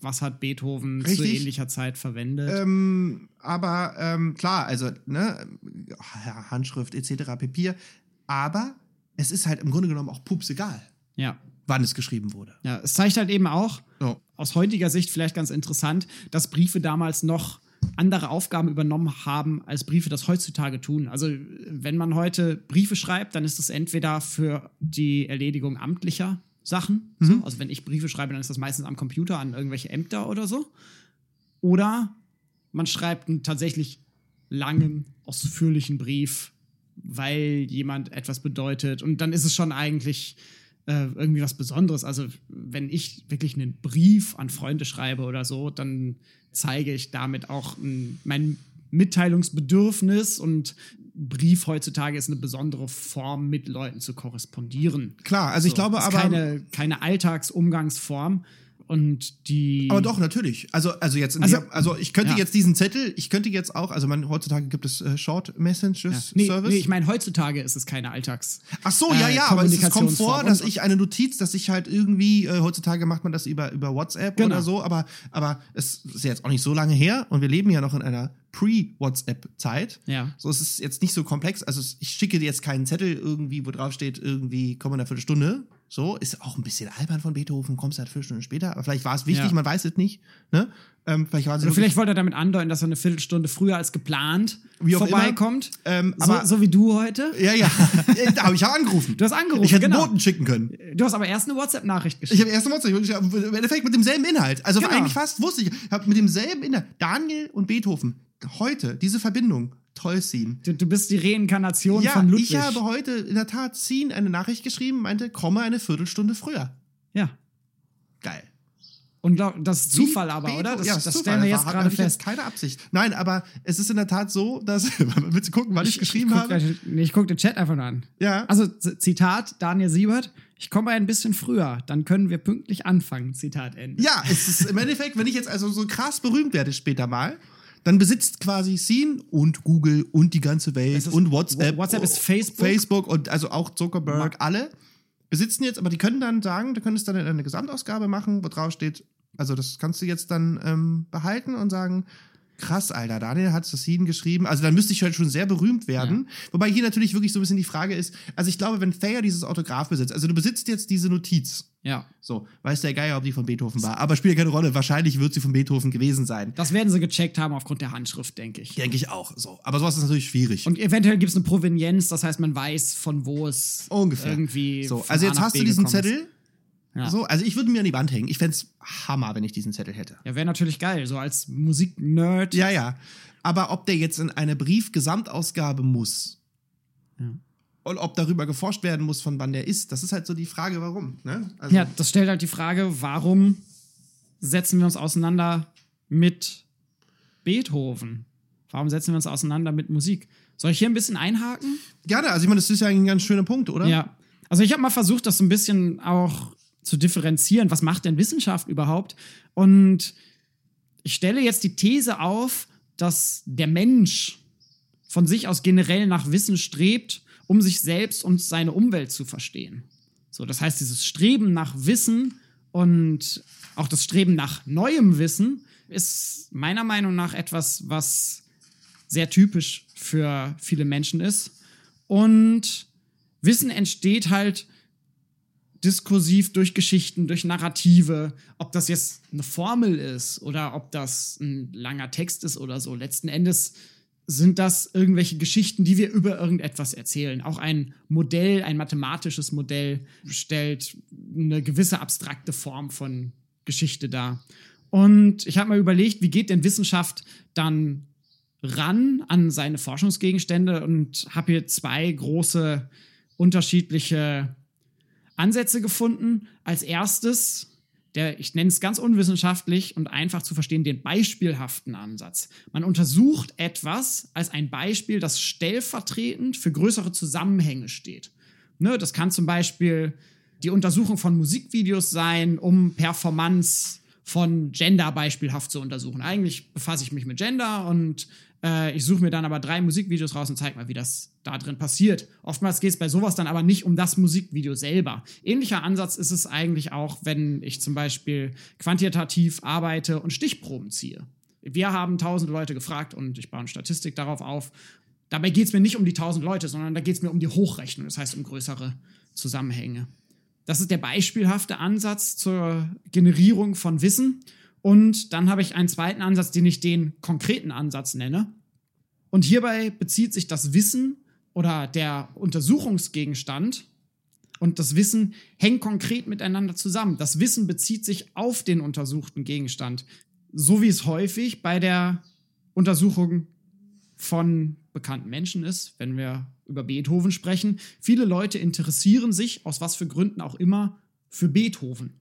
was hat Beethoven zu Richtig. ähnlicher Zeit verwendet? Ähm, aber ähm, klar, also ne, ja, Handschrift etc. Papier. Aber es ist halt im Grunde genommen auch pups egal, ja. wann es geschrieben wurde. Ja, es zeigt halt eben auch, So. aus heutiger Sicht vielleicht ganz interessant, dass Briefe damals noch andere Aufgaben übernommen haben, als Briefe das heutzutage tun. Also wenn man heute Briefe schreibt, dann ist es entweder für die Erledigung amtlicher Sachen. So. Also wenn ich Briefe schreibe, dann ist das meistens am Computer an irgendwelche Ämter oder so. Oder man schreibt einen tatsächlich langen, ausführlichen Brief, weil jemand etwas bedeutet. Und dann ist es schon eigentlich äh, irgendwie was Besonderes. Also, wenn ich wirklich einen Brief an Freunde schreibe oder so, dann zeige ich damit auch ein, mein Mitteilungsbedürfnis und Brief heutzutage ist eine besondere Form, mit Leuten zu korrespondieren. Klar, also ich So, glaube ist aber. Keine, keine Alltagsumgangsform. Und die. Aber doch, natürlich. Also, also jetzt, in Also- der, also ich könnte ja. jetzt diesen Zettel, ich könnte jetzt auch, also man, heutzutage gibt es äh, Short Messages Ja. Nee, Service. nee, ich meine, heutzutage ist es keine Alltags. Ach so, ja, äh, ja, aber es, kommt vor, dass ich eine Notiz, dass ich halt irgendwie, äh, heutzutage macht man das über, über WhatsApp Genau. oder so, aber, aber es ist jetzt auch nicht so lange her und wir leben ja noch in einer Pre-WhatsApp-Zeit. Ja. So, es ist jetzt nicht so komplex. Also ich schicke dir jetzt keinen Zettel irgendwie, wo drauf steht, irgendwie komm in einer Viertelstunde. So, ist auch ein bisschen albern von Beethoven, kommst halt Viertelstunde später, aber vielleicht war es wichtig, Ja. man weiß es nicht. Ne? Ähm, vielleicht war Oder wirklich- vielleicht wollte er damit andeuten, dass er eine Viertelstunde früher als geplant vorbeikommt. Ähm, so, aber- so wie du heute. Ja, ja. da habe ich auch angerufen. Du hast angerufen, Ich hätte genau. einen Boten schicken können. Du hast aber erst eine WhatsApp-Nachricht Ich geschickt. habe erst ich hab im Endeffekt mit demselben Inhalt. Also Genau. eigentlich fast wusste ich, ich habe mit demselben Inhalt. Daniel und Beethoven. Heute, diese Verbindung. Toll, Scene. Du, du bist die Reinkarnation Ja, von Ludwig. ich habe heute in der Tat Scene eine Nachricht geschrieben, meinte, komme eine Viertelstunde früher. ja. Geil. Und das ist Zufall aber, oder? Das, ja, das Zufall. stellen wir Das jetzt war- gerade ich fest. keine Absicht. Nein, aber es ist in der Tat so, dass. Willst du gucken, wann ich, geschrieben guck habe? nee, ich gucke den Chat einfach nur an. Ja. Also, Zitat Daniel Siebert, ich komme ein bisschen früher, dann können wir pünktlich anfangen. Zitat Ende. Ja, es ist im Endeffekt, wenn ich jetzt also so krass berühmt werde später mal, dann besitzt quasi Scene und Google und die ganze Welt und WhatsApp. WhatsApp ist Facebook. Facebook und also auch Zuckerberg, Ma- alle besitzen jetzt, aber die können dann sagen, du könntest dann in eine Gesamtausgabe machen, wo drauf steht, also das kannst du jetzt dann ähm, behalten und sagen, krass, Alter, Daniel hat Assassinen geschrieben. Also dann müsste ich halt schon sehr berühmt werden. Wobei hier natürlich wirklich so ein bisschen die Frage ist, also ich glaube, wenn Thayer dieses Autograph besitzt, also du besitzt jetzt diese Notiz. Ja. So, weiß der Geier, ob die von Beethoven war. Aber spielt ja keine Rolle. Wahrscheinlich wird sie von Beethoven gewesen sein. Das werden sie gecheckt haben aufgrund der Handschrift, denke ich. Denke ich auch. So. Aber sowas ist natürlich schwierig. Und eventuell gibt es eine Provenienz, das heißt, man weiß, von wo es Ungefähr. irgendwie. so, also jetzt hast B du diesen. Zettel. Ja. So, also ich würde mir an die Wand hängen. Ich fände Hammer, wenn ich diesen Zettel hätte. Ja, wäre natürlich geil, so als Musiknerd. Ja, ja. Aber ob der jetzt in eine Briefgesamtausgabe muss Ja. Und ob darüber geforscht werden muss, von wann der ist, das ist halt so die Frage, warum. Ne? Also, Ja, das stellt halt die Frage, warum setzen wir uns auseinander mit Beethoven? Warum setzen wir uns auseinander mit Musik? Soll ich hier ein bisschen einhaken? Gerne, also ich meine, das ist ja ein ganz schöner Punkt, oder? Ja. Also ich habe mal versucht, das so ein bisschen auch zu differenzieren. Was macht denn Wissenschaft überhaupt? Und ich stelle jetzt die These auf, dass der Mensch von sich aus generell nach Wissen strebt, um sich selbst und seine Umwelt zu verstehen. So, das heißt, dieses Streben nach Wissen und auch das Streben nach neuem Wissen ist meiner Meinung nach etwas, was sehr typisch für viele Menschen ist. Und Wissen entsteht halt diskursiv durch Geschichten, durch Narrative, ob das jetzt eine Formel ist oder ob das ein langer Text ist oder so. Letzten Endes sind das irgendwelche Geschichten, die wir über irgendetwas erzählen. Auch ein Modell, ein mathematisches Modell stellt eine gewisse abstrakte Form von Geschichte dar. Und ich habe mal überlegt, wie geht denn Wissenschaft dann ran an seine Forschungsgegenstände und habe hier zwei große unterschiedliche Ansätze gefunden. Als erstes, der, ich nenne es ganz unwissenschaftlich und einfach zu verstehen, den beispielhaften Ansatz. Man untersucht etwas als ein Beispiel, das stellvertretend für größere Zusammenhänge steht. Ne, das kann zum Beispiel die Untersuchung von Musikvideos sein, um Performance von Gender beispielhaft zu untersuchen. Eigentlich befasse ich mich mit Gender und äh, ich suche mir dann aber drei Musikvideos raus und zeige mal, wie das da drin passiert. Oftmals geht es bei sowas dann aber nicht um das Musikvideo selber. Ähnlicher Ansatz ist es eigentlich auch, wenn ich zum Beispiel quantitativ arbeite und Stichproben ziehe. Wir haben tausend Leute gefragt und ich baue eine Statistik darauf auf. Dabei geht es mir nicht um die tausend Leute, sondern da geht es mir um die Hochrechnung, das heißt um größere Zusammenhänge. Das ist der beispielhafte Ansatz zur Generierung von Wissen. Und dann habe ich einen zweiten Ansatz, den ich den konkreten Ansatz nenne. Und hierbei bezieht sich das Wissen oder der Untersuchungsgegenstand und das Wissen hängen konkret miteinander zusammen. Das Wissen bezieht sich auf den untersuchten Gegenstand, so wie es häufig bei der Untersuchung von bekannten Menschen ist, wenn wir über Beethoven sprechen. Viele Leute interessieren sich, aus was für Gründen auch immer, für Beethoven.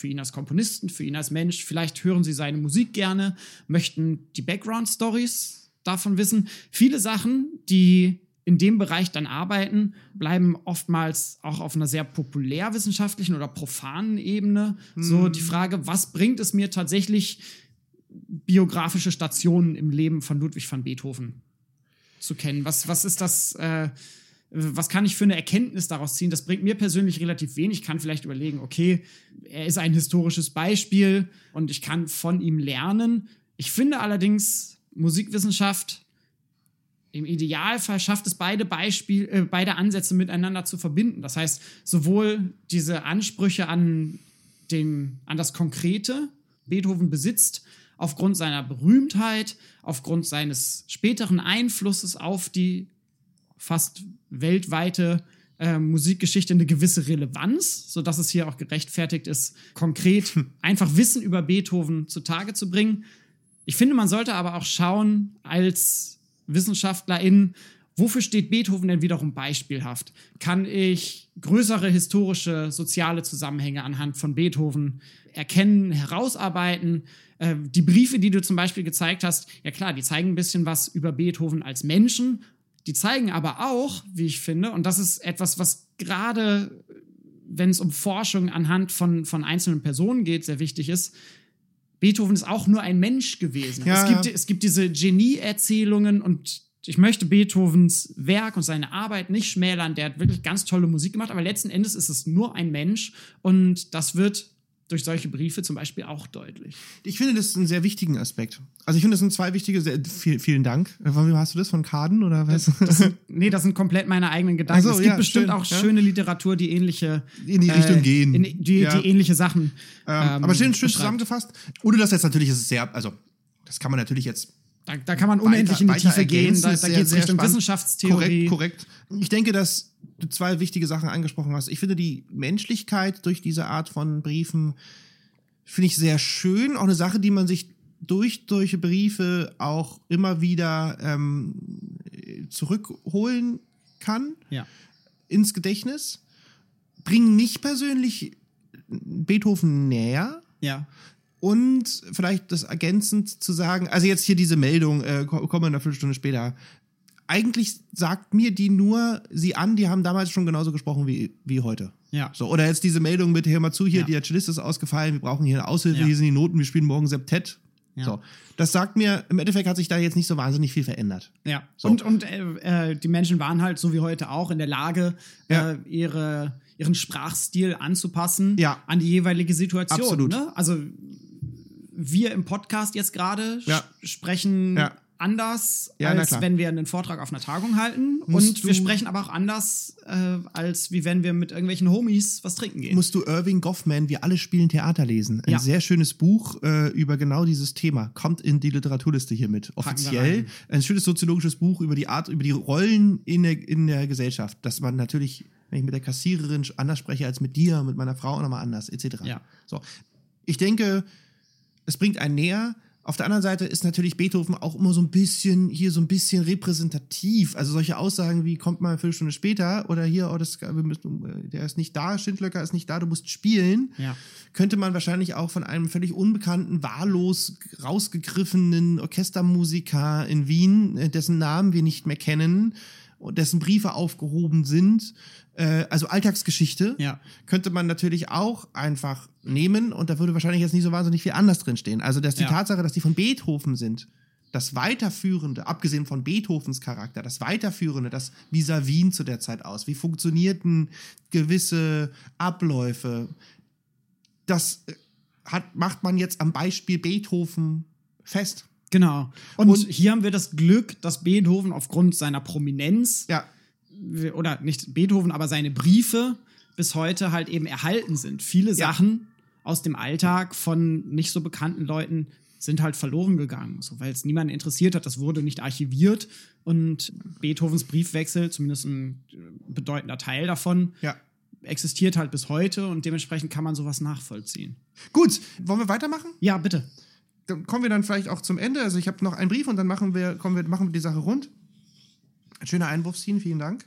Für ihn als Komponisten, für ihn als Mensch. Vielleicht hören sie seine Musik gerne, möchten die Background-Stories davon wissen. Viele Sachen, die in dem Bereich dann arbeiten, bleiben oftmals auch auf einer sehr populärwissenschaftlichen oder profanen Ebene. So die Frage, was bringt es mir tatsächlich, biografische Stationen im Leben von Ludwig van Beethoven zu kennen? Was, was ist das, äh, was kann ich für eine Erkenntnis daraus ziehen? Das bringt mir persönlich relativ wenig. Ich kann vielleicht überlegen, okay, er ist ein historisches Beispiel und ich kann von ihm lernen. Ich finde allerdings, Musikwissenschaft im Idealfall schafft es beide Beispiel, äh, beide Ansätze miteinander zu verbinden. Das heißt, sowohl diese Ansprüche an, den, an das Konkrete, Beethoven besitzt, aufgrund seiner Berühmtheit, aufgrund seines späteren Einflusses auf die fast weltweite äh, Musikgeschichte eine gewisse Relevanz, sodass es hier auch gerechtfertigt ist, konkret einfach Wissen über Beethoven zutage zu bringen. Ich finde, man sollte aber auch schauen, als WissenschaftlerInnen, wofür steht Beethoven denn wiederum beispielhaft? Kann ich größere historische, soziale Zusammenhänge anhand von Beethoven erkennen, herausarbeiten? Äh, die Briefe, die du zum Beispiel gezeigt hast, ja klar, die zeigen ein bisschen was über Beethoven als Menschen. Die zeigen aber auch, wie ich finde, und das ist etwas, was gerade, wenn es um Forschung anhand von, von einzelnen Personen geht, sehr wichtig ist, Beethoven ist auch nur ein Mensch gewesen. Ja, es, gibt, ja. es gibt diese Genie-Erzählungen und ich möchte Beethovens Werk und seine Arbeit nicht schmälern. Der hat wirklich ganz tolle Musik gemacht, aber letzten Endes ist es nur ein Mensch und das wird durch solche Briefe zum Beispiel auch deutlich. Ich finde das einen sehr wichtigen Aspekt. Also ich finde, das sind zwei wichtige, sehr, viel, vielen Dank. Äh, Von wem hast du das? Von Kaden oder was? Das sind, nee, das sind komplett meine eigenen Gedanken. So, es gibt ja, bestimmt schön, auch ja. schöne Literatur, die ähnliche In die Richtung gehen. in, die, Ja. die ähnliche Sachen. ähm, ähm, aber schön, schön beschreibt. zusammengefasst. Ohne das jetzt natürlich, ist es sehr, also das kann man natürlich jetzt Da, da kann man unendlich in die weiter Tiefe gehen. Da, da geht es Richtung spannend. Wissenschaftstheorie. Korrekt, korrekt. Ich denke, dass du zwei wichtige Sachen angesprochen hast. Ich finde die Menschlichkeit durch diese Art von Briefen finde ich sehr schön. Auch eine Sache, die man sich durch solche Briefe auch immer wieder ähm, zurückholen kann Ja. ins Gedächtnis. Bringen mich persönlich Beethoven näher. Ja. Und vielleicht das ergänzend zu sagen, also jetzt hier diese Meldung, äh, ko- kommen wir eine Viertelstunde später. Eigentlich sagt mir die nur sie an, die haben damals schon genauso gesprochen wie, wie heute. Ja. So, oder jetzt diese Meldung mit, hör mal zu, hier, Ja. der Cellist ist ausgefallen, wir brauchen hier eine Aushilfe, Ja. hier sind die Noten, wir spielen morgen Septett. Ja. So. Das sagt mir, im Endeffekt hat sich da jetzt nicht so wahnsinnig viel verändert. Ja, So. und, und äh, äh, die Menschen waren halt so wie heute auch in der Lage, Ja. äh, ihre, ihren Sprachstil anzupassen Ja. an die jeweilige Situation. Absolut. Ne? Also wir im Podcast jetzt gerade Ja. sprechen Ja. anders, Ja, als wenn wir einen Vortrag auf einer Tagung halten. Musst und wir sprechen aber auch anders, äh, als wie wenn wir mit irgendwelchen Homies was trinken gehen. Musst du Irving Goffman, Wir alle spielen Theater lesen. Ein sehr schönes Buch äh, über genau dieses Thema. Kommt in die Literaturliste hier mit. Offiziell. Ein schönes soziologisches Buch über die Art, über die Rollen in der, in der Gesellschaft. Dass man natürlich, wenn ich mit der Kassiererin anders spreche als mit dir, mit meiner Frau nochmal anders, etc. Ja. So. Ich denke, es bringt einen näher. Auf der anderen Seite ist natürlich Beethoven auch immer so ein bisschen, hier so ein bisschen repräsentativ. Also solche Aussagen wie, kommt mal eine Viertelstunde später oder hier, oh, das, wir müssen, äh, der ist nicht da, Schindlöcker ist nicht da, du musst spielen. Ja. Könnte man wahrscheinlich auch von einem völlig unbekannten, wahllos rausgegriffenen Orchestermusiker in Wien, äh, dessen Namen wir nicht mehr kennen, und dessen Briefe aufgehoben sind, äh, also Alltagsgeschichte, Ja. könnte man natürlich auch einfach nehmen und da würde wahrscheinlich jetzt nicht so wahnsinnig viel anders drin stehen. Also, dass die Ja. Tatsache, dass die von Beethoven sind, das Weiterführende, abgesehen von Beethovens Charakter, das Weiterführende, das wie sah Wien zu der Zeit aus? Wie funktionierten gewisse Abläufe? Das äh, hat, macht man jetzt am Beispiel Beethoven fest. Genau. Und, Und- hier haben wir das Glück, dass Beethoven aufgrund seiner Prominenz Ja, oder nicht Beethoven, aber seine Briefe bis heute halt eben erhalten sind. Viele Ja. Sachen aus dem Alltag von nicht so bekannten Leuten sind halt verloren gegangen, so, weil es niemanden interessiert hat. Das wurde nicht archiviert und Beethovens Briefwechsel, zumindest ein bedeutender Teil davon, ja. existiert halt bis heute und dementsprechend kann man sowas nachvollziehen. Gut, wollen wir weitermachen? Ja, bitte. dann kommen wir dann vielleicht auch zum Ende. Also ich habe noch einen Brief und dann machen wir, kommen wir, machen wir die Sache rund. Ein schöner Einwurf, Sien, vielen Dank.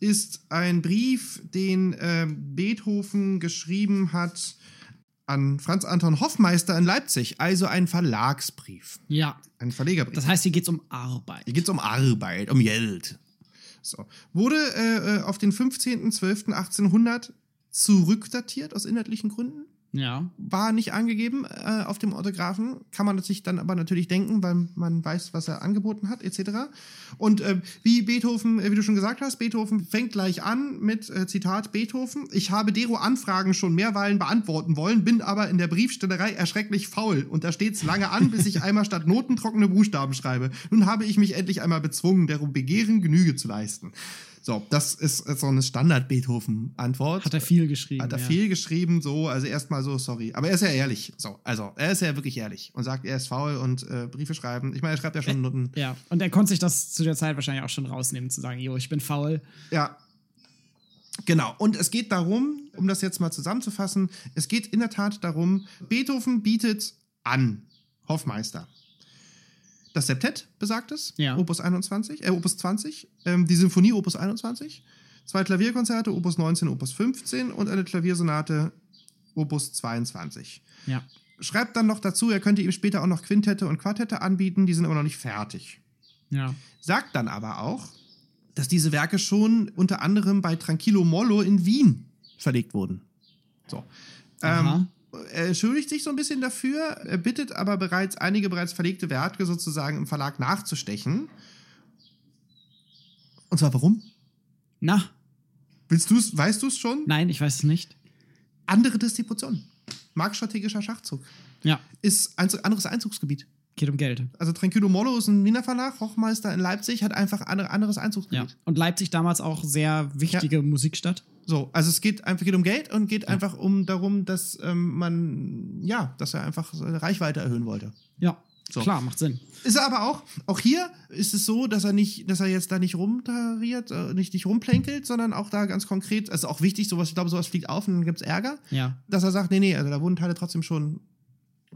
Ist ein Brief, den ähm, Beethoven geschrieben hat an Franz Anton Hoffmeister in Leipzig, also ein Verlagsbrief, Ja. ein Verlegerbrief. Das heißt, hier geht es um Arbeit. Hier geht es um Arbeit, um Geld. So. Wurde äh, äh, auf den 15.12.1800 zurückdatiert aus inhaltlichen Gründen Ja. war nicht angegeben äh, auf dem Autographen. Kann man sich dann aber natürlich denken, weil man weiß, was er angeboten hat, etc. Und äh, wie Beethoven, äh, wie du schon gesagt hast, Beethoven fängt gleich an mit äh, Zitat Beethoven. Ich habe Dero Anfragen schon mehrweilen beantworten wollen, bin aber in der Briefstellerei erschrecklich faul. Und da steht's lange an, bis ich einmal statt Noten trockene Buchstaben schreibe. Nun habe ich mich endlich einmal bezwungen, deren Begehren Genüge zu leisten. So, das ist äh, so eine Standard-Beethoven-Antwort. Hat er viel geschrieben. Hat er ja. viel geschrieben, so, also erstmal so, sorry. Aber er ist ja ehrlich. So, also, er ist ja wirklich ehrlich und sagt, er ist faul und äh, Briefe schreiben. Ich meine, er schreibt ja schon Noten. Ja, und er konnte sich das zu der Zeit wahrscheinlich auch schon rausnehmen, zu sagen, jo, ich bin faul. Ja. Genau. Und es geht darum, um das jetzt mal zusammenzufassen, es geht in der Tat darum, Beethoven bietet an, Hoffmeister. Das Septett besagt es, Ja. Opus 21, äh, Opus 20, ähm, die Symphonie Opus 21, zwei Klavierkonzerte, Opus 19, Opus 15 und eine Klaviersonate Opus 22. Ja. Schreibt dann noch dazu, er könnte ihm später auch noch Quintette und Quartette anbieten, die sind aber noch nicht fertig. Ja. Sagt dann aber auch, dass diese Werke schon unter anderem bei Tranquillo Mollo in Wien verlegt wurden. So. Ähm. Er entschuldigt sich so ein bisschen dafür, er bittet aber bereits einige bereits verlegte Werke sozusagen im Verlag nachzustechen. Und zwar warum? Na, Willst du's, weißt du es schon? nein, ich weiß es nicht. Andere Distributionen. Marktstrategischer Schachzug. Ja, Ist ein anderes Einzugsgebiet. Geht um Geld. Also Tranquillo Mollo ist ein Wiener Verlag, Hochmeister in Leipzig, hat einfach ein anderes Ja. Einzugsgebiet. Und Leipzig damals auch sehr wichtige Musikstadt. So, also es geht einfach geht um Geld und geht einfach um darum, dass ähm, man, ja, dass er einfach seine Reichweite erhöhen wollte. Ja, So. klar, macht Sinn. Ist er aber auch, auch hier ist es so, dass er nicht, dass er jetzt da nicht rumtariert, äh, nicht, nicht rumplänkelt, sondern auch da ganz konkret, also auch wichtig, sowas, ich glaube, sowas fliegt auf und dann gibt's Ärger, Ja. dass er sagt, nee, nee, also da wurden Teile trotzdem schon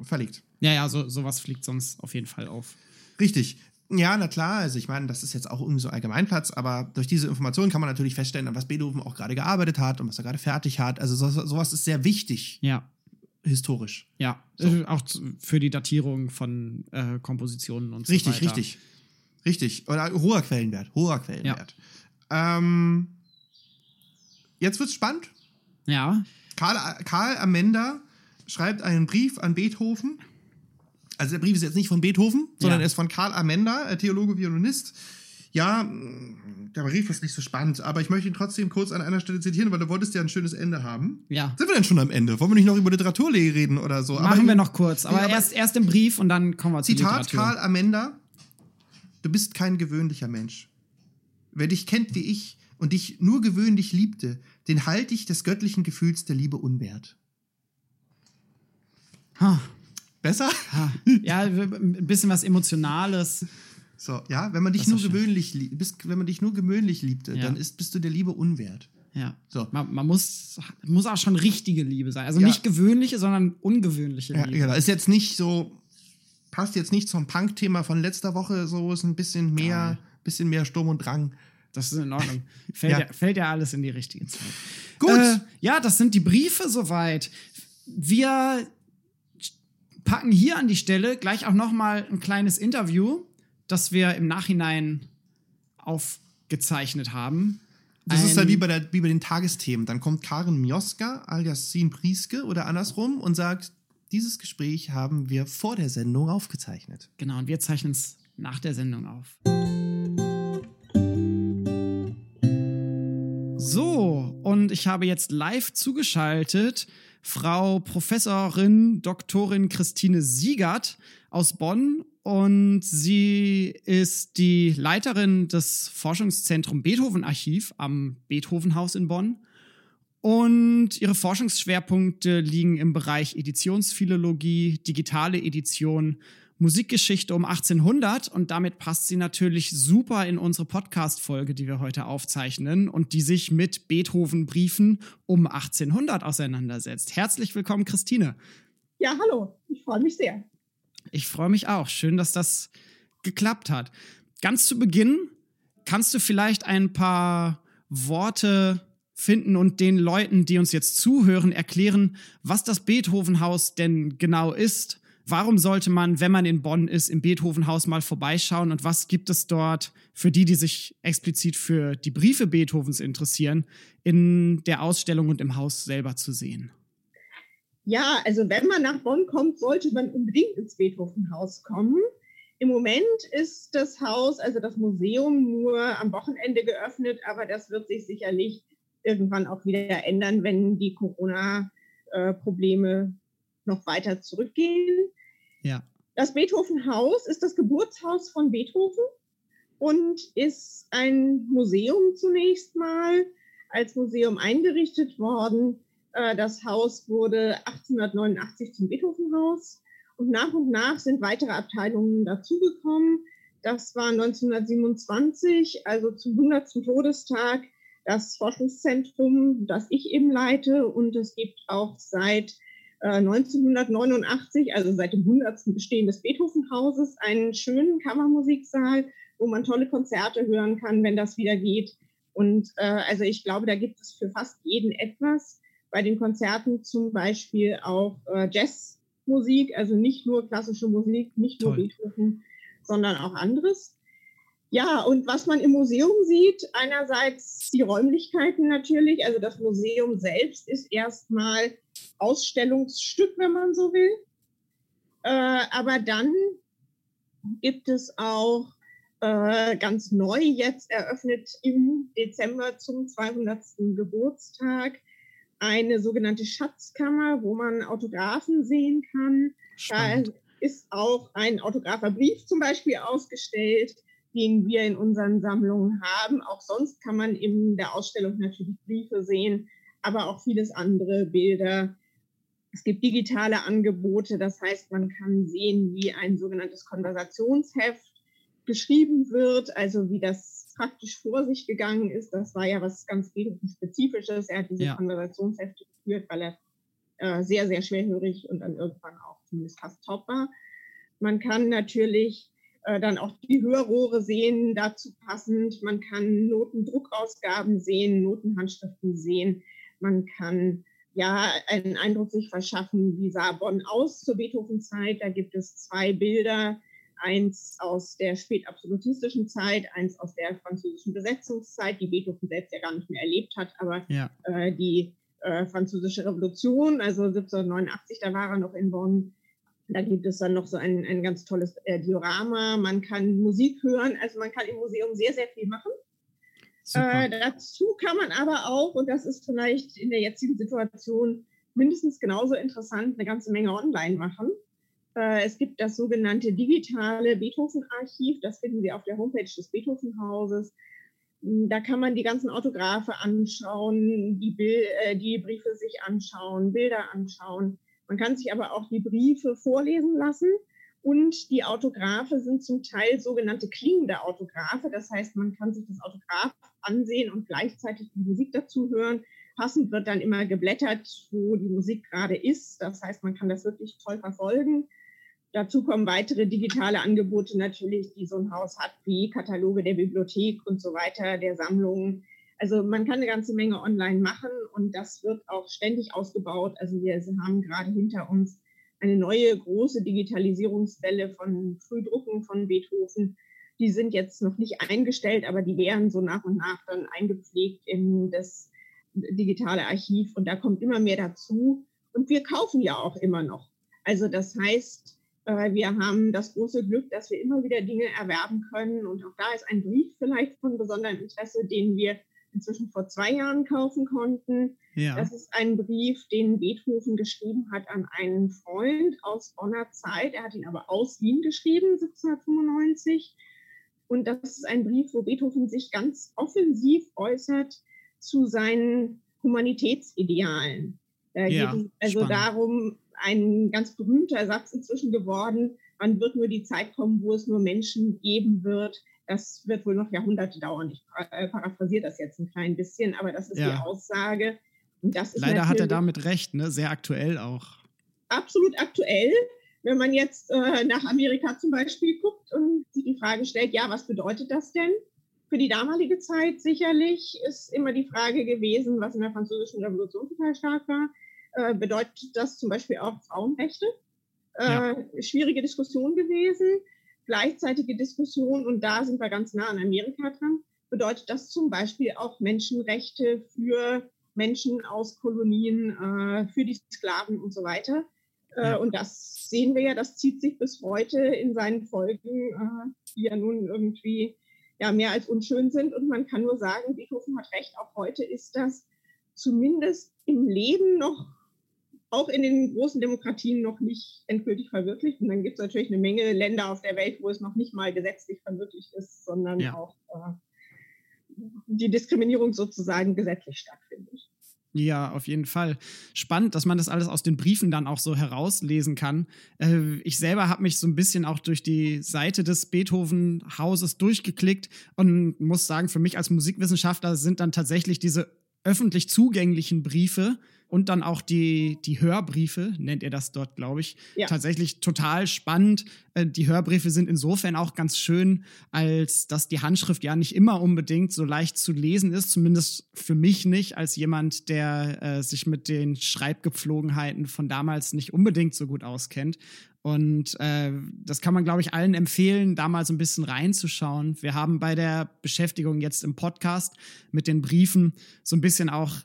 verlegt. Ja, ja, so, sowas fliegt sonst auf jeden Fall auf. Richtig. Ja, na klar, also ich meine, das ist jetzt auch irgendwie so Allgemeinplatz, aber durch diese Informationen kann man natürlich feststellen, an was Beethoven auch gerade gearbeitet hat und was er gerade fertig hat. Also so, sowas ist sehr wichtig, Ja. historisch. Ja, äh, auch für die Datierung von äh, Kompositionen und so Richtig, weiter. richtig. Richtig. Oder hoher Quellenwert. Hoher Quellenwert. Ähm, jetzt wird's spannend. Ja, Karl, Karl Amender schreibt einen Brief an Beethoven. Also der Brief ist jetzt nicht von Beethoven, sondern Ja. er ist von Karl Amender, äh, Theologe, Violinist. Ja, mh, der Brief ist nicht so spannend, aber ich möchte ihn trotzdem kurz an einer Stelle zitieren, weil du wolltest ja ein schönes Ende haben. ja. Sind wir denn schon am Ende? Wollen wir nicht noch über Literaturlehre reden oder so? Machen wir noch kurz, aber, Ja, aber- erst, erst im Brief und dann kommen wir zur Zitat. Karl Amender: Du bist kein gewöhnlicher Mensch. Wer dich kennt wie ich und dich nur gewöhnlich liebte, den halte ich des göttlichen Gefühls der Liebe unwert. Ha, Besser? ha. Ja, ein bisschen was Emotionales. So, ja, wenn man dich nur gewöhnlich lie- bist, wenn man dich nur gewöhnlich liebte, Ja. dann ist, bist du der Liebe unwert. Ja. So. Man, man muss, muss auch schon richtige Liebe sein. Also Ja. nicht gewöhnliche, sondern ungewöhnliche Ja, Liebe. genau. Ist jetzt nicht so, passt jetzt nicht zum Punk-Thema von letzter Woche, so ist ein bisschen mehr, Geil. bisschen mehr Sturm und Drang. Das ist in Ordnung. Fällt ja. Ja. fällt ja alles in die richtige Zeit. Gut. Äh, ja, das sind die Briefe soweit. Wir packen hier an die Stelle gleich auch noch mal ein kleines Interview, das wir im Nachhinein aufgezeichnet haben. Das ist Ein- halt wie bei, der, wie bei den Tagesthemen. Dann kommt Karin Mioska alias Sin Prieske oder andersrum und sagt, dieses Gespräch haben wir vor der Sendung aufgezeichnet. Genau, und wir zeichnen es nach der Sendung auf. So, und ich habe jetzt live zugeschaltet Frau Professorin Doktorin Christine Siegert aus Bonn und sie ist die Leiterin des Forschungszentrum Beethoven Archiv am Beethovenhaus in Bonn. Und ihre Forschungsschwerpunkte liegen im Bereich Editionsphilologie, digitale Edition, Musikgeschichte um 1800 und damit passt sie natürlich super in unsere Podcast-Folge, die wir heute aufzeichnen und die sich mit Beethoven-Briefen um 1800 auseinandersetzt. Herzlich willkommen, Christine. Ja, hallo. Ich freue mich sehr. Ich freue mich auch. Schön, dass das geklappt hat. Ganz zu Beginn kannst du vielleicht ein paar Worte finden und den Leuten, die uns jetzt zuhören, erklären, was das Beethovenhaus denn genau ist. Warum sollte man, wenn man in Bonn ist, im Beethovenhaus mal vorbeischauen und was gibt es dort für die, die sich explizit für die Briefe Beethovens interessieren, in der Ausstellung und im Haus selber zu sehen? Ja, also wenn man nach Bonn kommt, sollte man unbedingt ins Beethovenhaus kommen. Im Moment ist das Haus, also das Museum, nur am Wochenende geöffnet, aber das wird sich sicherlich irgendwann auch wieder ändern, wenn die Corona-Probleme noch weiter zurückgehen. Ja. Das Beethovenhaus ist das Geburtshaus von Beethoven und ist ein Museum zunächst mal als Museum eingerichtet worden. Äh, Das Haus wurde 1889 zum Beethovenhaus und nach und nach sind weitere Abteilungen dazugekommen. Das war 1927, also zum 100. Todestag, das Forschungszentrum, das ich eben leite. Und es gibt auch seit 1989, also seit dem 100. Bestehen des Beethovenhauses, einen schönen Kammermusiksaal, wo man tolle Konzerte hören kann, wenn das wieder geht. Und äh, also ich glaube, da gibt es für fast jeden etwas. Bei den Konzerten zum Beispiel auch äh, Jazzmusik, also nicht nur klassische Musik, nicht nur Toll. Beethoven, sondern auch anderes. Ja, und was man im Museum sieht, einerseits die Räumlichkeiten natürlich, also das Museum selbst ist erstmal Ausstellungsstück, wenn man so will. Äh, aber dann gibt es auch äh, ganz neu jetzt eröffnet im Dezember zum 200. Geburtstag eine sogenannte Schatzkammer, wo man Autographen sehen kann. Spannend. Da ist auch ein Autographerbrief zum Beispiel ausgestellt, den wir in unseren Sammlungen haben. Auch sonst kann man in der Ausstellung natürlich Briefe sehen, aber auch vieles andere Bilder. Es gibt digitale Angebote, das heißt, man kann sehen, wie ein sogenanntes Konversationsheft geschrieben wird, also wie das praktisch vor sich gegangen ist. Das war ja was ganz Spezifisches. Er hat diese Ja. Konversationshefte geführt, weil er äh, sehr, sehr schwerhörig und dann irgendwann auch zumindest fast taub war. Man kann natürlich äh, dann auch die Hörrohre sehen, dazu passend. Man kann Notendruckausgaben sehen, Notenhandschriften sehen. Man kann ja einen Eindruck sich verschaffen, wie sah Bonn aus zur Beethoven-Zeit. Da gibt es zwei Bilder, eins aus der spätabsolutistischen Zeit, eins aus der französischen Besetzungszeit, die Beethoven selbst ja gar nicht mehr erlebt hat, aber Ja. äh, die äh, französische Revolution, also 1789, da war er noch in Bonn. Da gibt es dann noch so ein, ein ganz tolles äh, Diorama. Man kann Musik hören, also man kann im Museum sehr, sehr viel machen. Äh, dazu kann man aber auch, und das ist vielleicht in der jetzigen Situation mindestens genauso interessant, eine ganze Menge online machen. Äh, es gibt das sogenannte digitale Beethoven-Archiv, das finden Sie auf der Homepage des Beethoven-Hauses. Mm, Da kann man die ganzen Autographe anschauen, die, Bil äh, die Briefe sich anschauen, Bilder anschauen. Man kann sich aber auch die Briefe vorlesen lassen. Und die Autographe sind zum Teil sogenannte klingende Autographe. Das heißt, man kann sich das Autograph ansehen und gleichzeitig die Musik dazu hören. Passend wird dann immer geblättert, wo die Musik gerade ist. Das heißt, man kann das wirklich toll verfolgen. Dazu kommen weitere digitale Angebote natürlich, die so ein Haus hat, wie Kataloge der Bibliothek und so weiter, der Sammlungen. Also man kann eine ganze Menge online machen und das wird auch ständig ausgebaut. Also wir haben gerade hinter uns eine neue große Digitalisierungswelle von Frühdrucken von Beethoven. Die sind jetzt noch nicht eingestellt, aber die werden so nach und nach dann eingepflegt in das digitale Archiv und da kommt immer mehr dazu. Und wir kaufen ja auch immer noch. Also das heißt, äh, wir haben das große Glück, dass wir immer wieder Dinge erwerben können. Und auch da ist ein Brief vielleicht von besonderem Interesse, den wir inzwischen vor zwei Jahren kaufen konnten. Ja. Das ist ein Brief, den Beethoven geschrieben hat an einen Freund aus Bonner Zeit. Er hat ihn aber aus Wien geschrieben, 1795. Und das ist ein Brief, wo Beethoven sich ganz offensiv äußert zu seinen Humanitätsidealen. Da Ja, geht es also spannend. darum, ein ganz berühmter Satz inzwischen geworden, wann wird nur die Zeit kommen, wo es nur Menschen geben wird. Das wird wohl noch Jahrhunderte dauern. Ich äh, paraphrasiere das jetzt ein klein bisschen, aber das ist Ja. die Aussage. Leider hat er damit recht, ne? Sehr aktuell auch. absolut aktuell. Wenn man jetzt äh, nach Amerika zum Beispiel guckt und sich die Frage stellt, ja, was bedeutet das denn? Für die damalige Zeit sicherlich ist immer die Frage gewesen, was in der französischen Revolution total stark war. Äh, bedeutet das zum Beispiel auch Frauenrechte? Äh, Ja. Schwierige Diskussion gewesen. Gleichzeitige Diskussion, und da sind wir ganz nah an Amerika dran, bedeutet das zum Beispiel auch Menschenrechte für Menschen aus Kolonien, äh, für die Sklaven und so weiter. Äh, Ja. Und das sehen wir ja, das zieht sich bis heute in seinen Folgen, äh, die ja nun irgendwie ja, mehr als unschön sind. Und man kann nur sagen, Beethoven hat recht, auch heute ist das zumindest im Leben noch, auch in den großen Demokratien noch nicht endgültig verwirklicht. Und dann gibt es natürlich eine Menge Länder auf der Welt, wo es noch nicht mal gesetzlich verwirklicht ist, sondern Ja. auch äh, die Diskriminierung sozusagen gesetzlich stattfindet. Ja, auf jeden Fall. Spannend, dass man das alles aus den Briefen dann auch so herauslesen kann. Äh, ich selber habe mich so ein bisschen auch durch die Seite des Beethoven-Hauses durchgeklickt und muss sagen, für mich als Musikwissenschaftler sind dann tatsächlich diese öffentlich zugänglichen Briefe und dann auch die, die Hörbriefe, nennt ihr das dort, glaube ich, Ja. tatsächlich total spannend. Äh, Die Hörbriefe sind insofern auch ganz schön, als dass die Handschrift ja nicht immer unbedingt so leicht zu lesen ist, zumindest für mich nicht, als jemand, der äh, sich mit den Schreibgepflogenheiten von damals nicht unbedingt so gut auskennt. Und äh, das kann man, glaube ich, allen empfehlen, da mal so ein bisschen reinzuschauen. Wir haben bei der Beschäftigung jetzt im Podcast mit den Briefen so ein bisschen auch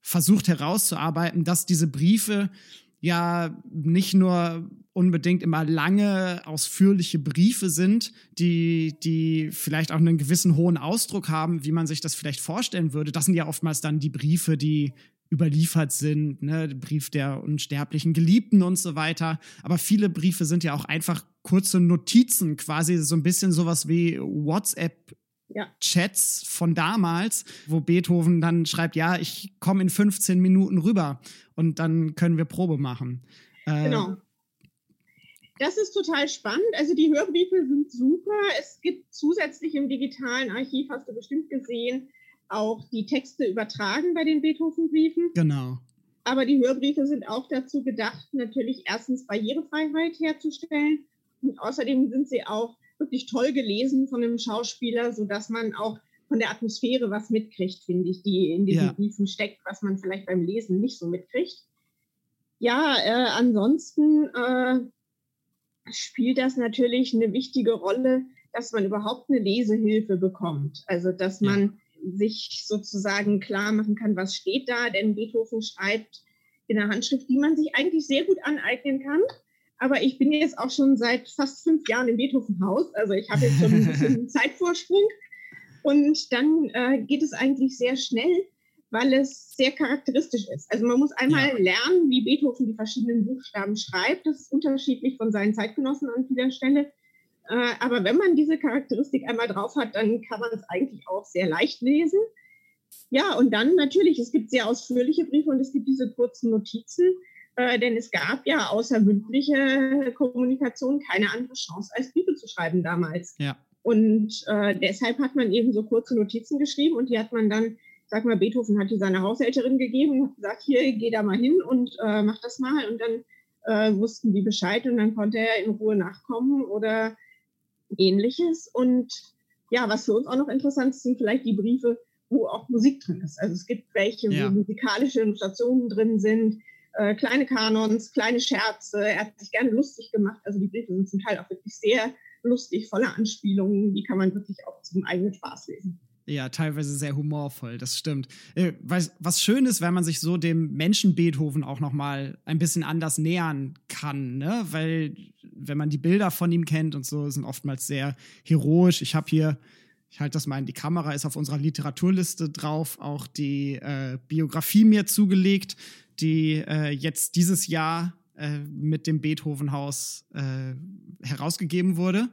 versucht herauszuarbeiten, dass diese Briefe ja nicht nur unbedingt immer lange, ausführliche Briefe sind, die, die vielleicht auch einen gewissen hohen Ausdruck haben, wie man sich das vielleicht vorstellen würde. Das sind ja oftmals dann die Briefe, die überliefert sind, ne, Brief der unsterblichen Geliebten und so weiter. Aber viele Briefe sind ja auch einfach kurze Notizen, quasi so ein bisschen sowas wie WhatsApp. Chats von damals, wo Beethoven dann schreibt, ja, ich komme in 15 Minuten rüber und dann können wir Probe machen. Äh, genau. Das ist total spannend. Also die Hörbriefe sind super. Es gibt zusätzlich im digitalen Archiv, hast du bestimmt gesehen, auch die Texte übertragen bei den Beethoven-Briefen. Genau. Aber die Hörbriefe sind auch dazu gedacht, natürlich erstens Barrierefreiheit herzustellen und außerdem sind sie auch wirklich toll gelesen von einem Schauspieler, sodass man auch von der Atmosphäre was mitkriegt, finde ich, die in diesen ja. Briefen steckt, was man vielleicht beim Lesen nicht so mitkriegt. Ja, äh, ansonsten äh, spielt das natürlich eine wichtige Rolle, dass man überhaupt eine Lesehilfe bekommt. Also, dass man ja. sich sozusagen klar machen kann, was steht da, denn Beethoven schreibt in einer Handschrift, die man sich eigentlich sehr gut aneignen kann. Aber ich bin jetzt auch schon seit fast fünf Jahren im Beethoven-Haus, also ich habe jetzt schon ein bisschen Zeitvorsprung. Und dann äh, geht es eigentlich sehr schnell, weil es sehr charakteristisch ist. Also man muss einmal ja. lernen, wie Beethoven die verschiedenen Buchstaben schreibt. Das ist unterschiedlich von seinen Zeitgenossen an vieler Stelle. Äh, aber wenn man diese Charakteristik einmal drauf hat, dann kann man es eigentlich auch sehr leicht lesen. Ja, und dann natürlich, es gibt sehr ausführliche Briefe und es gibt diese kurzen Notizen, äh, denn es gab ja außer mündliche Kommunikation keine andere Chance, als Briefe zu schreiben damals. Ja. Und äh, deshalb hat man eben so kurze Notizen geschrieben und die hat man dann sag mal, Beethoven hat die seiner Haushälterin gegeben und gesagt, hier, geh da mal hin und äh, mach das mal. Und dann äh, wussten die Bescheid und dann konnte er in Ruhe nachkommen oder ähnliches. Und ja, was für uns auch noch interessant ist, sind vielleicht die Briefe, wo auch Musik drin ist. Also es gibt welche, ja. wo musikalische Illustrationen drin sind, äh, kleine Kanons, kleine Scherze. Er hat sich gerne lustig gemacht. Also die Briefe sind zum Teil auch wirklich sehr lustig, voller Anspielungen. Die kann man wirklich auch zum eigenen Spaß lesen. Ja, teilweise sehr humorvoll, das stimmt. Äh, was, schön ist, wenn man sich so dem Menschen Beethoven auch noch mal ein bisschen anders nähern kann, ne? Weil wenn man die Bilder von ihm kennt und so, sind oftmals sehr heroisch. Ich habe hier, ich halte das mal in die Kamera, ist auf unserer Literaturliste drauf, auch die äh, Biografie mir zugelegt, die äh, jetzt dieses Jahr äh, mit dem Beethovenhaus äh, herausgegeben wurde.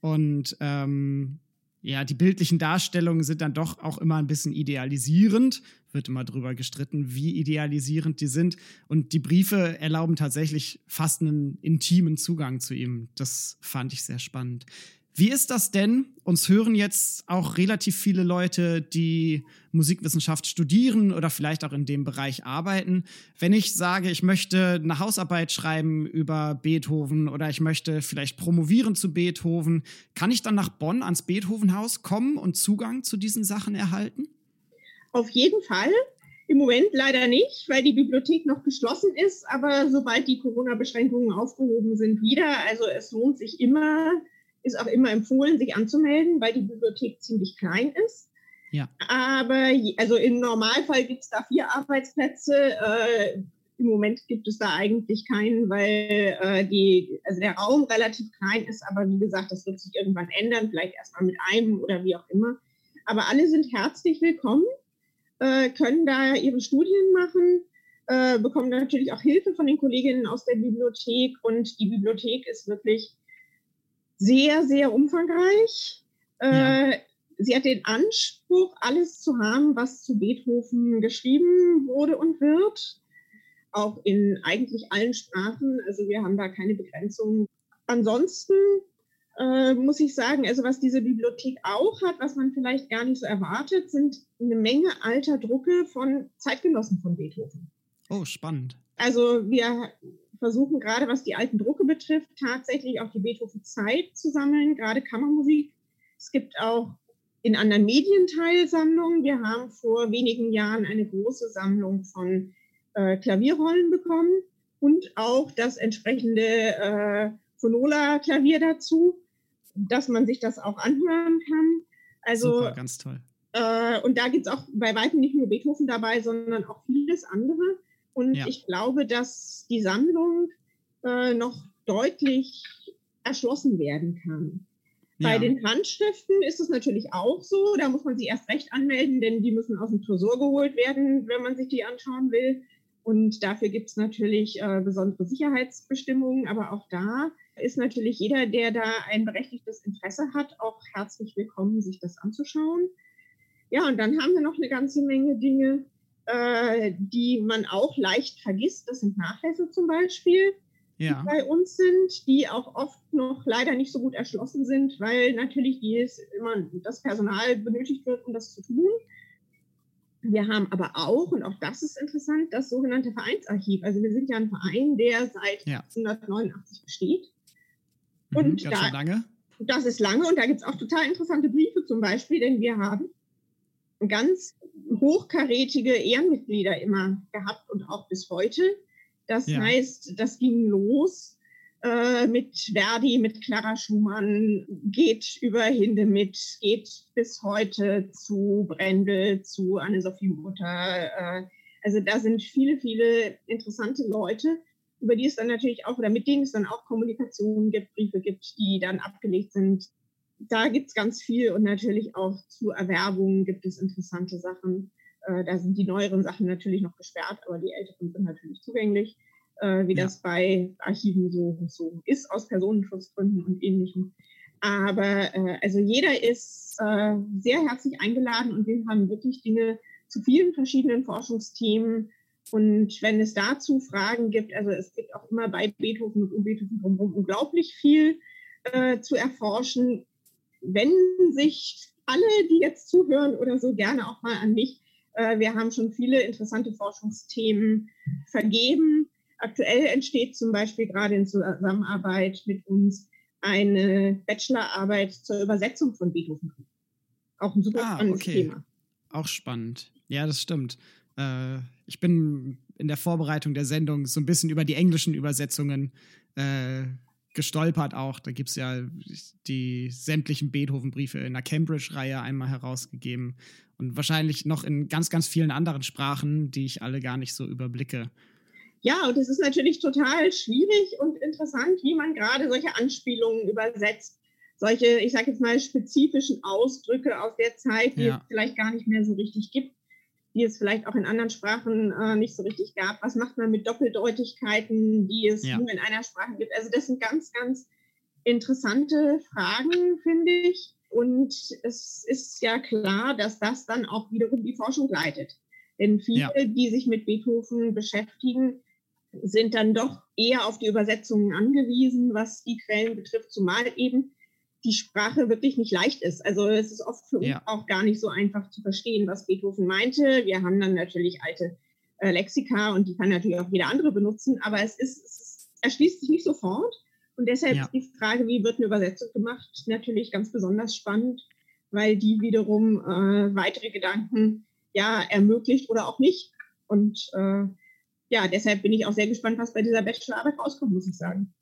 Und ähm, ja, die bildlichen Darstellungen sind dann doch auch immer ein bisschen idealisierend. Wird immer drüber gestritten, wie idealisierend die sind. Und die Briefe erlauben tatsächlich fast einen intimen Zugang zu ihm. Das fand ich sehr spannend. Wie ist das denn? Uns hören jetzt auch relativ viele Leute, die Musikwissenschaft studieren oder vielleicht auch in dem Bereich arbeiten. Wenn ich sage, ich möchte eine Hausarbeit schreiben über Beethoven oder ich möchte vielleicht promovieren zu Beethoven, kann ich dann nach Bonn ans Beethovenhaus kommen und Zugang zu diesen Sachen erhalten? Auf jeden Fall. Im Moment leider nicht, weil die Bibliothek noch geschlossen ist, aber sobald die Corona-Beschränkungen aufgehoben sind, wieder. Also es lohnt sich immer, ist auch immer empfohlen, sich anzumelden, weil die Bibliothek ziemlich klein ist. Ja. Aber also im Normalfall gibt es da vier Arbeitsplätze. Äh, Im Moment gibt es da eigentlich keinen, weil äh, die, also der Raum relativ klein ist. Aber wie gesagt, das wird sich irgendwann ändern, vielleicht erstmal mit einem oder wie auch immer. Aber alle sind herzlich willkommen, äh, können da ihre Studien machen, äh, bekommen natürlich auch Hilfe von den Kolleginnen aus der Bibliothek. Und die Bibliothek ist wirklich sehr, sehr umfangreich. Ja. Äh, sie hat den Anspruch, alles zu haben, was zu Beethoven geschrieben wurde und wird. Auch in eigentlich allen Sprachen. Also wir haben da keine Begrenzung. Ansonsten äh, muss ich sagen, also was diese Bibliothek auch hat, was man vielleicht gar nicht so erwartet, sind eine Menge alter Drucke von Zeitgenossen von Beethoven. Oh, spannend. Also wir versuchen gerade, was die alten Drucke betrifft, tatsächlich auch die Beethoven-Zeit zu sammeln, gerade Kammermusik. Es gibt auch in anderen Medien Teilsammlungen. Wir haben vor wenigen Jahren eine große Sammlung von äh, Klavierrollen bekommen und auch das entsprechende äh, Phonola-Klavier dazu, dass man sich das auch anhören kann. Also, Super, ganz toll. Äh, und da gibt es auch bei weitem nicht nur Beethoven dabei, sondern auch vieles andere. Und ja. ich glaube, dass die Sammlung äh, noch deutlich erschlossen werden kann. Bei Ja. den Handschriften ist es natürlich auch so. Da muss man sie erst recht anmelden, denn die müssen aus dem Tresor geholt werden, wenn man sich die anschauen will. Und dafür gibt es natürlich äh, besondere Sicherheitsbestimmungen. Aber auch da ist natürlich jeder, der da ein berechtigtes Interesse hat, auch herzlich willkommen, sich das anzuschauen. Ja, und dann haben wir noch eine ganze Menge Dinge, äh, die man auch leicht vergisst. Das sind Nachlässe zum Beispiel Ja. bei uns sind, die auch oft noch leider nicht so gut erschlossen sind, weil natürlich dies immer das Personal benötigt wird, um das zu tun. Wir haben aber auch, und auch das ist interessant, das sogenannte Vereinsarchiv. Also wir sind ja ein Verein, der seit Ja. 1989 besteht. Mhm, Und ganz da- lange. Das ist lange und da gibt es auch total interessante Briefe zum Beispiel, denn wir haben ganz hochkarätige Ehrenmitglieder immer gehabt und auch bis heute. Das Ja. heißt, das ging los äh, mit Verdi, mit Clara Schumann, geht über Hindemith, geht bis heute zu Brendel, zu Anne-Sophie Mutter. Äh, also da sind viele, viele interessante Leute über die es dann natürlich auch, oder mit denen es dann auch Kommunikationen gibt, Briefe gibt, die dann abgelegt sind. Da gibt es ganz viel und natürlich auch zu Erwerbungen gibt es interessante Sachen. Äh, da sind die neueren Sachen natürlich noch gesperrt, aber die älteren sind natürlich zugänglich, äh, wie Ja. das bei Archiven so, so ist, aus Personenschutzgründen und ähnlichem. Aber äh, also jeder ist äh, sehr herzlich eingeladen und wir haben wirklich Dinge zu vielen verschiedenen Forschungsthemen und wenn es dazu Fragen gibt, also es gibt auch immer bei Beethoven und um Beethoven drumherum unglaublich viel äh, zu erforschen. Wenden sich alle, die jetzt zuhören oder so, gerne auch mal an mich. Äh, wir haben schon viele interessante Forschungsthemen vergeben. Aktuell entsteht zum Beispiel gerade in Zusammenarbeit mit uns eine Bachelorarbeit zur Übersetzung von Beethoven. Auch ein super Ah, spannendes okay. Thema. Auch spannend. Ja, das stimmt. Äh, ich bin in der Vorbereitung der Sendung so ein bisschen über die englischen Übersetzungen äh, gestolpert auch. Da gibt es ja die sämtlichen Beethoven-Briefe in der Cambridge-Reihe einmal herausgegeben und wahrscheinlich noch in ganz, ganz vielen anderen Sprachen, die ich alle gar nicht so überblicke. Ja, und es ist natürlich total schwierig und interessant, wie man gerade solche Anspielungen übersetzt. Solche, ich sage jetzt mal, spezifischen Ausdrücke aus der Zeit, die Ja. es vielleicht gar nicht mehr so richtig gibt, die es vielleicht auch in anderen Sprachen äh, nicht so richtig gab. Was macht man mit Doppeldeutigkeiten, die es Ja. nur in einer Sprache gibt? Also das sind ganz, ganz interessante Fragen, finde ich. Und es ist ja klar, dass das dann auch wiederum die Forschung leitet. Denn viele, Ja. die sich mit Beethoven beschäftigen, sind dann doch eher auf die Übersetzungen angewiesen, was die Quellen betrifft, zumal eben die Sprache wirklich nicht leicht ist. Also es ist oft für uns Ja. auch gar nicht so einfach zu verstehen, was Beethoven meinte. Wir haben dann natürlich alte äh, Lexika und die kann natürlich auch jeder andere benutzen, aber es ist, es ist erschließt sich nicht sofort. Und deshalb Ja. ist die Frage, wie wird eine Übersetzung gemacht, natürlich ganz besonders spannend, weil die wiederum äh, weitere Gedanken ja ermöglicht oder auch nicht. Und äh, ja, deshalb bin ich auch sehr gespannt, was bei dieser Bachelorarbeit rauskommt, muss ich sagen.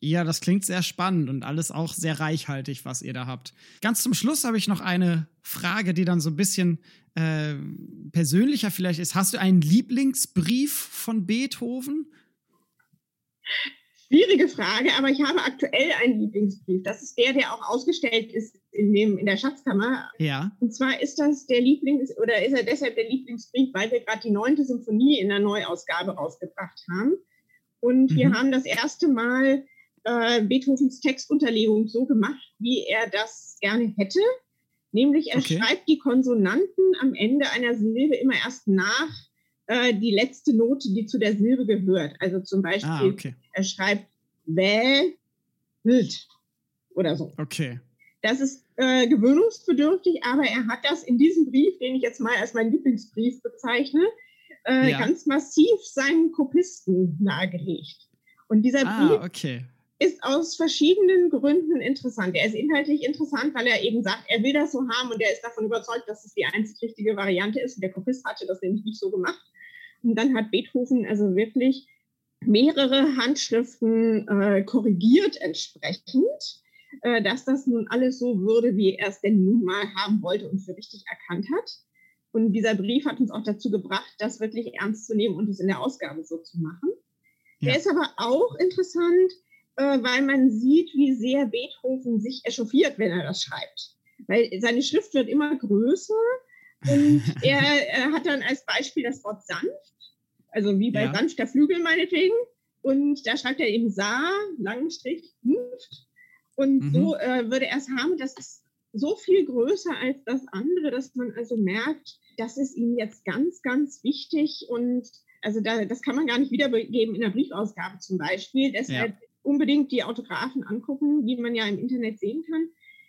Ja, das klingt sehr spannend und alles auch sehr reichhaltig, was ihr da habt. Ganz zum Schluss habe ich noch eine Frage, die dann so ein bisschen äh, persönlicher vielleicht ist. Hast du einen Lieblingsbrief von Beethoven? Schwierige Frage, aber ich habe aktuell einen Lieblingsbrief. Das ist der, der auch ausgestellt ist in, dem, in der Schatzkammer. Ja. Und zwar ist das der Lieblings- oder ist er deshalb der Lieblingsbrief, weil wir gerade die neunte Symphonie in der Neuausgabe rausgebracht haben. Und wir Mhm. haben das erste Mal äh, Beethovens Textunterlegung so gemacht, wie er das gerne hätte. Nämlich er Okay. schreibt die Konsonanten am Ende einer Silbe immer erst nach äh, die letzte Note, die zu der Silbe gehört. Also zum Beispiel, Ah, okay. er schreibt Wä, Wild oder so. Okay. Das ist äh, gewöhnungsbedürftig, aber er hat das in diesem Brief, den ich jetzt mal als meinen Lieblingsbrief bezeichne, äh, Ja. ganz massiv seinen Kopisten nahegelegt. Und dieser Brief Ah, okay. Ist aus verschiedenen Gründen interessant. Er ist inhaltlich interessant, weil er eben sagt, er will das so haben und er ist davon überzeugt, dass es die einzig richtige Variante ist. Und der Kopist hatte das nämlich nicht so gemacht. Und dann hat Beethoven also wirklich mehrere Handschriften äh, korrigiert entsprechend, äh, dass das nun alles so würde, wie er es denn nun mal haben wollte und für richtig erkannt hat. Und dieser Brief hat uns auch dazu gebracht, das wirklich ernst zu nehmen und es in der Ausgabe so zu machen. Ja. Der ist aber auch interessant, weil man sieht, wie sehr Beethoven sich echauffiert, wenn er das schreibt. Weil seine Schrift wird immer größer und er, er hat dann als Beispiel das Wort sanft, also wie bei Ja. sanfter Flügel meinetwegen. Und da schreibt er eben Sa, langen Strich, sanft. Und Mhm. so äh, würde er es haben. Das ist so viel größer als das andere, dass man also merkt, das ist ihm jetzt ganz, ganz wichtig. Und also da, das kann man gar nicht wiedergeben in der Briefausgabe zum Beispiel. Deshalb unbedingt die Autographen angucken, die man ja im Internet sehen kann.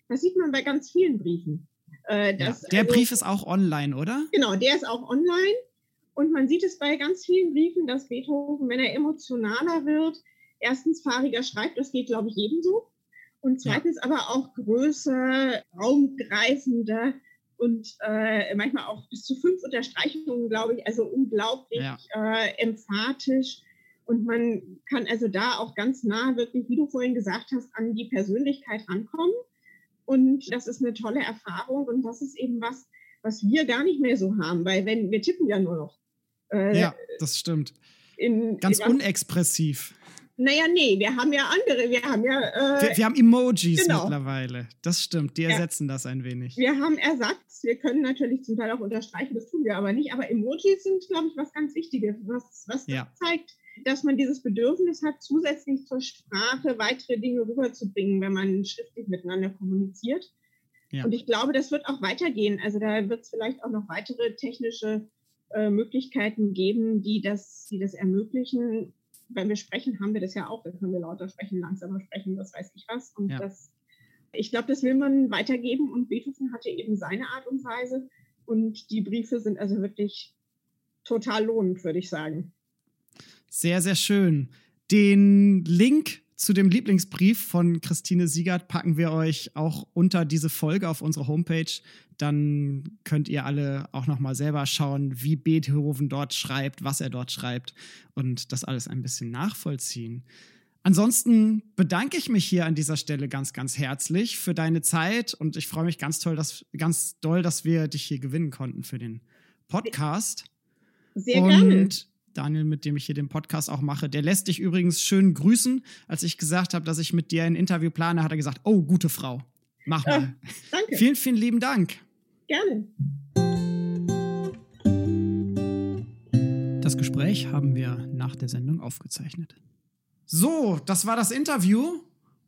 Das sieht man bei ganz vielen Briefen. Äh, Ja. dass Der also- Brief ist auch online, oder? Genau, der ist auch online. Und man sieht es bei ganz vielen Briefen, dass Beethoven, wenn er emotionaler wird, erstens fahriger schreibt, das geht, glaube ich, ebenso. Und zweitens aber auch größer, raumgreifender und äh, manchmal auch bis zu fünf Unterstreichungen, glaube ich, also unglaublich Ja. äh, emphatisch. Und man kann also da auch ganz nah wirklich, wie du vorhin gesagt hast, an die Persönlichkeit rankommen. Und das ist eine tolle Erfahrung und das ist eben was, was wir gar nicht mehr so haben, weil wenn wir tippen ja nur noch. Äh, Ja, das stimmt. in, Ganz in, unexpressiv. Naja, nee, wir haben ja andere, wir haben ja, äh, Wir, wir haben Emojis genau. mittlerweile. Das stimmt, die Ja. ersetzen das ein wenig. wir haben Ersatz. Wir können natürlich zum Teil auch unterstreichen, das tun wir aber nicht. Aber Emojis sind, glaube ich, was ganz Wichtiges, was, was Ja. zeigt, dass man dieses Bedürfnis hat, zusätzlich zur Sprache weitere Dinge rüberzubringen, wenn man schriftlich miteinander kommuniziert. Ja. Und ich glaube, das wird auch weitergehen. Also da wird es vielleicht auch noch weitere technische äh, Möglichkeiten geben, die das, die das ermöglichen. Wenn wir sprechen, haben wir das ja auch. Da können wir lauter sprechen, langsamer sprechen, was weiß ich was. Und Ja. das, ich glaube, das will man weitergeben. Und Beethoven hatte eben seine Art und Weise. Und die Briefe sind also wirklich total lohnend, würde ich sagen. Sehr, sehr schön. Den Link zu dem Lieblingsbrief von Christine Siegert packen wir euch auch unter diese Folge auf unsere Homepage. Dann könnt ihr alle auch noch mal selber schauen, wie Beethoven dort schreibt, was er dort schreibt und das alles ein bisschen nachvollziehen. Ansonsten bedanke ich mich hier an dieser Stelle ganz, ganz herzlich für deine Zeit und ich freue mich ganz toll, dass, ganz doll, dass wir dich hier gewinnen konnten für den Podcast. Sehr und gerne. Daniel, mit dem ich hier den Podcast auch mache, der lässt dich übrigens schön grüßen. Als ich gesagt habe, dass ich mit dir ein Interview plane, hat er gesagt, oh, gute Frau. Mach Ah, mal. Danke. Vielen, vielen lieben Dank. Gerne. Das Gespräch haben wir nach der Sendung aufgezeichnet. So, das war das Interview.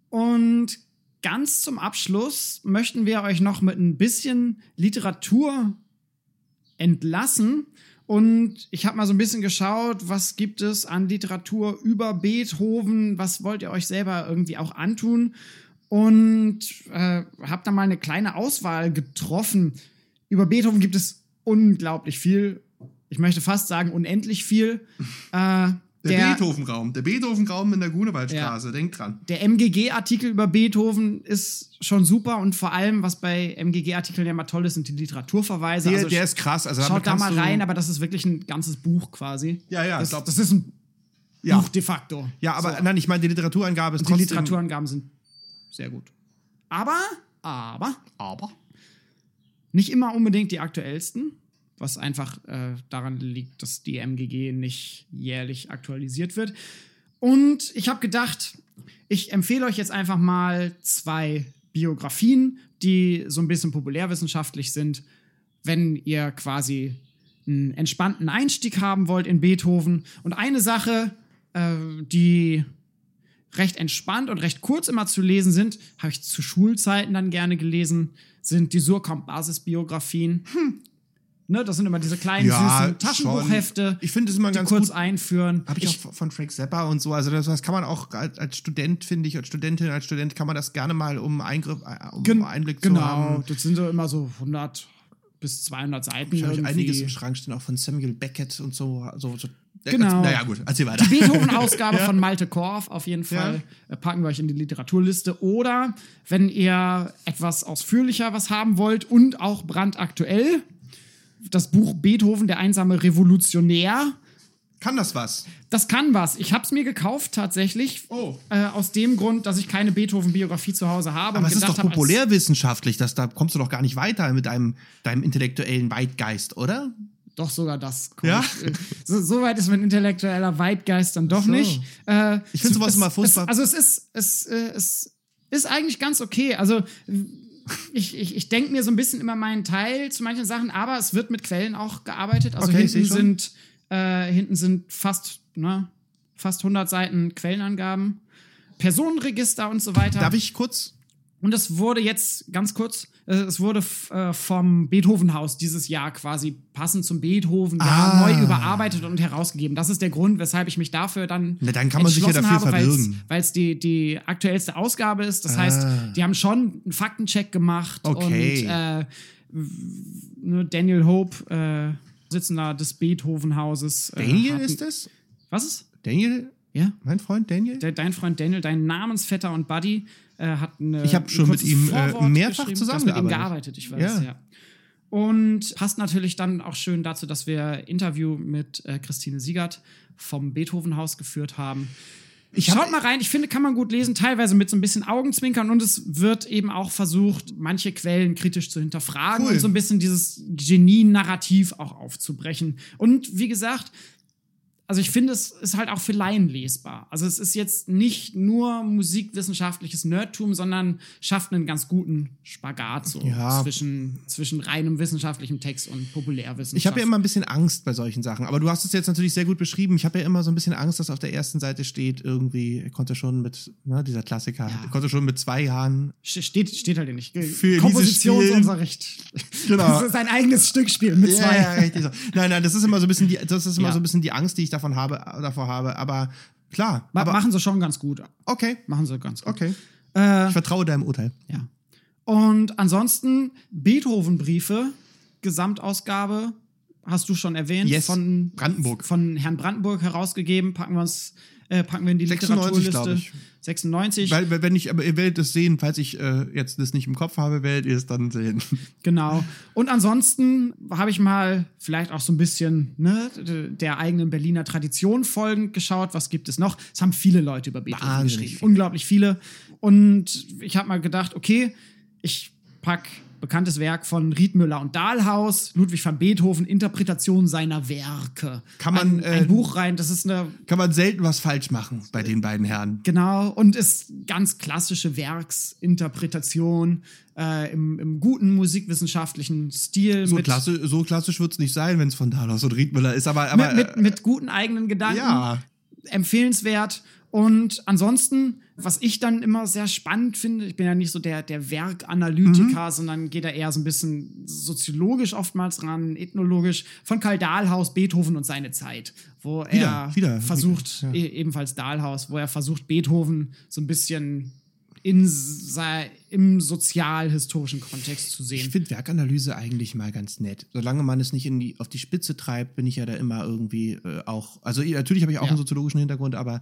Und ganz zum Abschluss möchten wir euch noch mit ein bisschen Literatur entlassen. Und ich habe mal so ein bisschen geschaut, was gibt es an Literatur über Beethoven, was wollt ihr euch selber irgendwie auch antun. Und äh, habe da mal eine kleine Auswahl getroffen. Über Beethoven gibt es unglaublich viel. Ich möchte fast sagen, unendlich viel. Äh, Der, Beethoven-Raum. Der Beethoven-Raum in der Grunewaldstraße. Ja. Denkt dran. der MGG-Artikel über Beethoven ist schon super und vor allem, was bei MGG-Artikeln ja immer toll ist, sind die Literaturverweise. Der, also der ist krass. Also schaut da mal rein, aber das ist wirklich ein ganzes Buch quasi. Ja, ja, ich Das, glaub- das ist ein Ja. Buch de facto. Ja, aber So. nein, ich meine, die Literaturangabe ist Und die trotzdem... Literaturangaben sind sehr gut. Aber, aber, Aber? nicht immer unbedingt die aktuellsten, was einfach äh, daran liegt, dass die MGG nicht jährlich aktualisiert wird. Und ich habe gedacht, ich empfehle euch jetzt einfach mal zwei Biografien, die so ein bisschen populärwissenschaftlich sind, wenn ihr quasi einen entspannten Einstieg haben wollt in Beethoven. Und eine Sache, äh, die recht entspannt und recht kurz immer zu lesen sind, habe ich zu Schulzeiten dann gerne gelesen, sind die Surkamp-Basisbiografien. Ne, das sind immer diese kleinen, Ja, süßen Taschenbuchhefte, schon. Ich finde es immer die ganz kurz gut. einführen. Habe ich, auch von Frank Zappa und so. Also das, das kann man auch als, als Student, finde ich, als Studentin, als Student kann man das gerne mal, um Eingriff, äh, um Gen- Einblick genau, zu haben. das sind so immer so 100 bis 200 Seiten. Ich habe einiges im Schrank stehen, auch von Samuel Beckett und so. so, so. Äh, Genau. Naja, gut, erzähl weiter. Die Beethoven-Ausgabe Ja. von Malte Korf auf jeden Fall äh, packen wir euch in die Literaturliste. Oder wenn ihr etwas ausführlicher was haben wollt und auch brandaktuell, das Buch Beethoven, der einsame Revolutionär. Kann das was? Das kann was. Ich habe es mir gekauft tatsächlich. Oh. Äh, aus dem Grund, dass ich keine Beethoven-Biografie zu Hause habe. Aber es ist doch populärwissenschaftlich, dass, da kommst du doch gar nicht weiter mit deinem, deinem intellektuellen Weitgeist, oder? doch sogar das. Ja? Äh, So, so weit ist mein intellektueller Weitgeist dann doch so. nicht. Äh, Ich find sowas es- immer furchtbar. Also es ist, es, äh, es ist eigentlich ganz okay. Also ich, ich, ich denke mir so ein bisschen immer meinen Teil zu manchen Sachen, aber es wird mit Quellen auch gearbeitet. Also Okay, hinten sind, äh, hinten sind fast, ne, fast 100 Seiten Quellenangaben, Personenregister und so weiter. Darf ich kurz? Und es wurde jetzt ganz kurz, es wurde äh, vom Beethovenhaus dieses Jahr quasi passend zum Beethoven Ah. neu überarbeitet und herausgegeben. Das ist der Grund, weshalb ich mich dafür dann Na, dann kann man sich ja dafür habe. Weil es die, die aktuellste Ausgabe ist. Das Ah. heißt, die haben schon einen Faktencheck gemacht Okay. und äh, ne, Daniel Hope, äh, Sitzender des Beethovenhauses. Äh, Daniel hat- ist es? Was ist? Daniel? Ja. Mein Freund Daniel? De, dein Freund Daniel, dein Namensvetter und Buddy, äh, hat eine. Ich hab ein schon mit ihm, äh, mehrfach hast mit ihm zusammengearbeitet. gearbeitet, ich weiß, ja. Ja. Und passt natürlich dann auch schön dazu, dass wir Interview mit äh, Christine Siegert vom Beethovenhaus geführt haben. Ich Schaut mal rein, ich finde, kann man gut lesen, teilweise mit so ein bisschen Augenzwinkern und es wird eben auch versucht, manche Quellen kritisch zu hinterfragen Cool. und so ein bisschen dieses Genie-Narrativ auch aufzubrechen. Und wie gesagt, also ich finde, es ist halt auch für Laien lesbar. Also es ist jetzt nicht nur musikwissenschaftliches Nerdtum, sondern schafft einen ganz guten Spagat so Ja. zwischen, zwischen reinem wissenschaftlichem Text und Populärwissenschaft. Ich habe ja immer ein bisschen Angst bei solchen Sachen, aber du hast es jetzt natürlich sehr gut beschrieben. Ich habe ja immer so ein bisschen Angst, dass auf der ersten Seite steht, irgendwie, er konnte schon mit, ne, dieser Klassiker, Ja. er konnte schon mit zwei Jahren. Ste- Steht, steht halt nicht. Für Kompositionsunterricht. Genau. Das ist ein eigenes Stückspiel mit zwei. Ja, ja, richtig so. Nein, nein, das ist immer so ein bisschen die, das ist immer Ja. so ein bisschen die Angst, die ich davon habe, davor habe. Aber klar, Ma- aber machen sie schon ganz gut. okay, Machen sie ganz gut. okay. Äh, Ich vertraue deinem Urteil. Ja. Und ansonsten Beethoven-Briefe, Gesamtausgabe, hast du schon erwähnt, Yes. von Brandenburg. Von Herrn Brandenburg herausgegeben. Packen wir uns, äh, packen wir in die 96, Literaturliste. Glaub ich. 96. Weil, wenn ich, aber ihr werdet es sehen, falls ich äh, jetzt das nicht im Kopf habe, werdet ihr es dann sehen. Genau. Und ansonsten habe ich mal vielleicht auch so ein bisschen ne, der eigenen Berliner Tradition folgend geschaut. Was gibt es noch? Es haben viele Leute über Beethoven Wahnsinnig geschrieben. viele. Unglaublich viele. Und ich habe mal gedacht, okay, ich pack bekanntes Werk von Riedmüller und Dahlhaus, Ludwig van Beethoven, Interpretation seiner Werke. Kann man, ein, ein äh, Buch rein, das ist eine Kann man selten was falsch machen bei den beiden Herren. Genau, und ist ganz klassische Werksinterpretation äh, im, im guten musikwissenschaftlichen Stil. So, klasse, so klassisch wird es nicht sein, wenn es von Dalos und Riedmüller ist, aber, aber mit, mit, mit guten eigenen Gedanken. ja. Empfehlenswert. Und ansonsten, was ich dann immer sehr spannend finde, ich bin ja nicht so der, der Werkanalytiker, Mhm. sondern gehe da eher so ein bisschen soziologisch oftmals ran, ethnologisch, von Karl Dahlhaus, Beethoven und seine Zeit, wo Wieder, er wieder, versucht, ja. e- ebenfalls Dahlhaus, wo er versucht, Beethoven so ein bisschen in, im sozialhistorischen Kontext zu Ich sehen. finde Werkanalyse eigentlich mal ganz nett. Solange man es nicht die, auf die Spitze treibt, bin ich ja da immer irgendwie äh, auch. Also ich- natürlich habe ich auch Ja. einen soziologischen Hintergrund, aber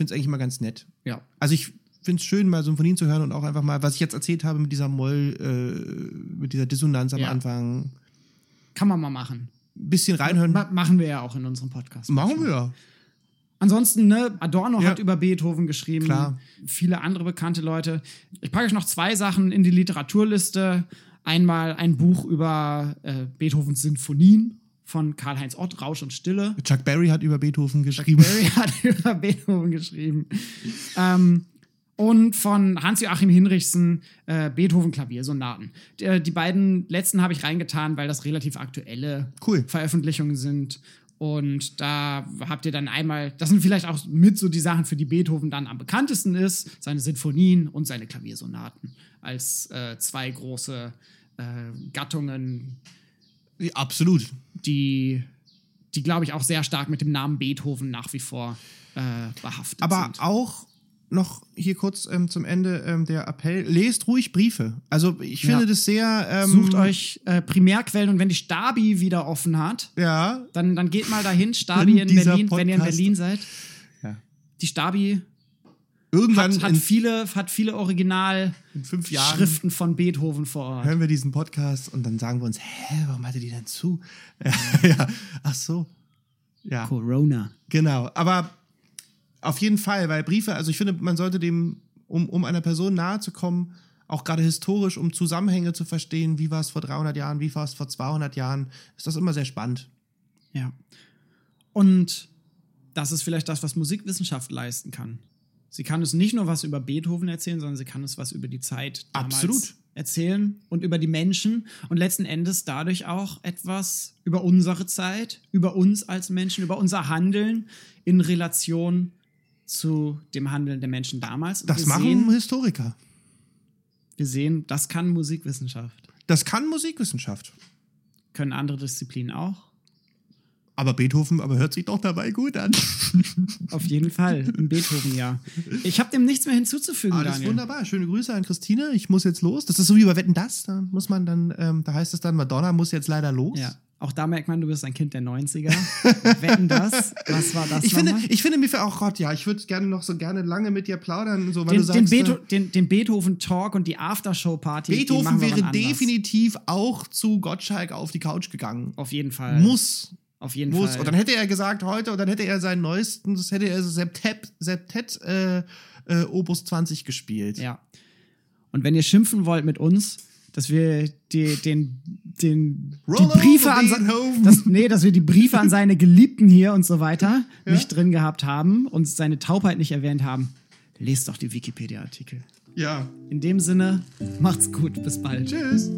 finde es eigentlich mal ganz nett. Ja. Also ich finde es schön, mal Symphonien zu hören und auch einfach mal, was ich jetzt erzählt habe mit dieser Moll, äh, mit dieser Dissonanz am Ja. Anfang, Kann man mal machen. ein bisschen reinhören. Ma machen wir ja auch in unserem Podcast. Machen wir. Ansonsten, ne, Adorno Ja. hat über Beethoven geschrieben, Klar. viele andere bekannte Leute. Ich packe euch noch zwei Sachen in die Literaturliste. Einmal ein Buch über äh, Beethovens Sinfonien von Karl-Heinz Ott, Rausch und Stille. Chuck Berry hat über Beethoven geschrieben. Barry hat über Beethoven geschrieben. ähm, und von Hans-Joachim Hinrichsen äh, Beethoven Klaviersonaten. Die, äh, die beiden letzten habe ich reingetan, weil das relativ aktuelle Cool. Veröffentlichungen sind. Und da habt ihr dann einmal, das sind vielleicht auch mit so die Sachen, für die Beethoven dann am bekanntesten ist, seine Sinfonien und seine Klaviersonaten als äh, zwei große äh, Gattungen, absolut. die, die glaube ich auch sehr stark mit dem Namen Beethoven nach wie vor äh, behaftet Aber sind. auch noch hier kurz ähm, zum Ende ähm, der Appell. Lest ruhig Briefe. Also ich finde Ja. das sehr. Ähm, Sucht euch äh, Primärquellen und wenn die Stabi wieder offen hat, Ja. dann, dann geht mal dahin, Stabi in Berlin, wenn ihr in Podcast- Berlin seid. Ja. Die Stabi Irgendwann hat, hat, viele, hat viele fünf Jahren von Beethoven vor Ort. hören wir diesen Podcast und dann sagen wir uns, hä, warum hatte die denn zu? Ja, ja. ach so. Ja, Corona. genau. Aber auf jeden Fall, weil Briefe, also ich finde, man sollte dem, um, um einer Person nahe zu kommen, auch gerade historisch, um Zusammenhänge zu verstehen, wie war es vor 300 Jahren, wie war es vor 200 Jahren, ist das immer sehr spannend. Ja. Und das ist vielleicht das, was Musikwissenschaft leisten kann. Sie kann es nicht nur was über Beethoven erzählen, sondern sie kann es was über die Zeit damals Absolut. erzählen und über die Menschen und letzten Endes dadurch auch etwas über unsere Zeit, über uns als Menschen, über unser Handeln in Relation zu dem Handeln der Menschen damals. Und Das machen sehen, Historiker. wir sehen, das kann Musikwissenschaft. Das kann Musikwissenschaft. Können andere Disziplinen auch. Aber Beethoven, aber hört sich doch dabei gut an. Auf jeden Fall. Im Beethoven, ja. Ich habe dem nichts mehr hinzuzufügen, ist Daniel. wunderbar. Schöne Grüße an Christine. Ich muss jetzt los. Das ist so wie bei Wetten das. Da muss man dann, ähm, da heißt es dann, Madonna muss jetzt leider los. Ja. Auch da merkt man, du bist ein Kind der 90er. Wetten das? Was war das Ich finde, ich finde mir für auch Gott, ja, ich würde gerne noch so gerne lange mit dir plaudern, so weil Den, du den, Beetho äh, den, den Beethoven-Talk und die Aftershow-Party. Beethoven wäre definitiv auch zu Gottschalk auf die Couch gegangen. Auf jeden Fall. Muss. Auf jeden Muss. Fall. Und dann hätte er gesagt heute, und dann hätte er seinen neuesten, das hätte er so Septet, Septet äh, äh, Opus 20 gespielt. Ja. Und wenn ihr schimpfen wollt mit uns, dass wir die, den, den, die Briefe an se- Beethoven. das, nee, dass wir die Briefe an seine Geliebten hier und so weiter nicht drin gehabt haben und seine Taubheit nicht erwähnt haben, lest doch die Wikipedia-Artikel. Ja. In dem Sinne, macht's gut, bis bald. Tschüss.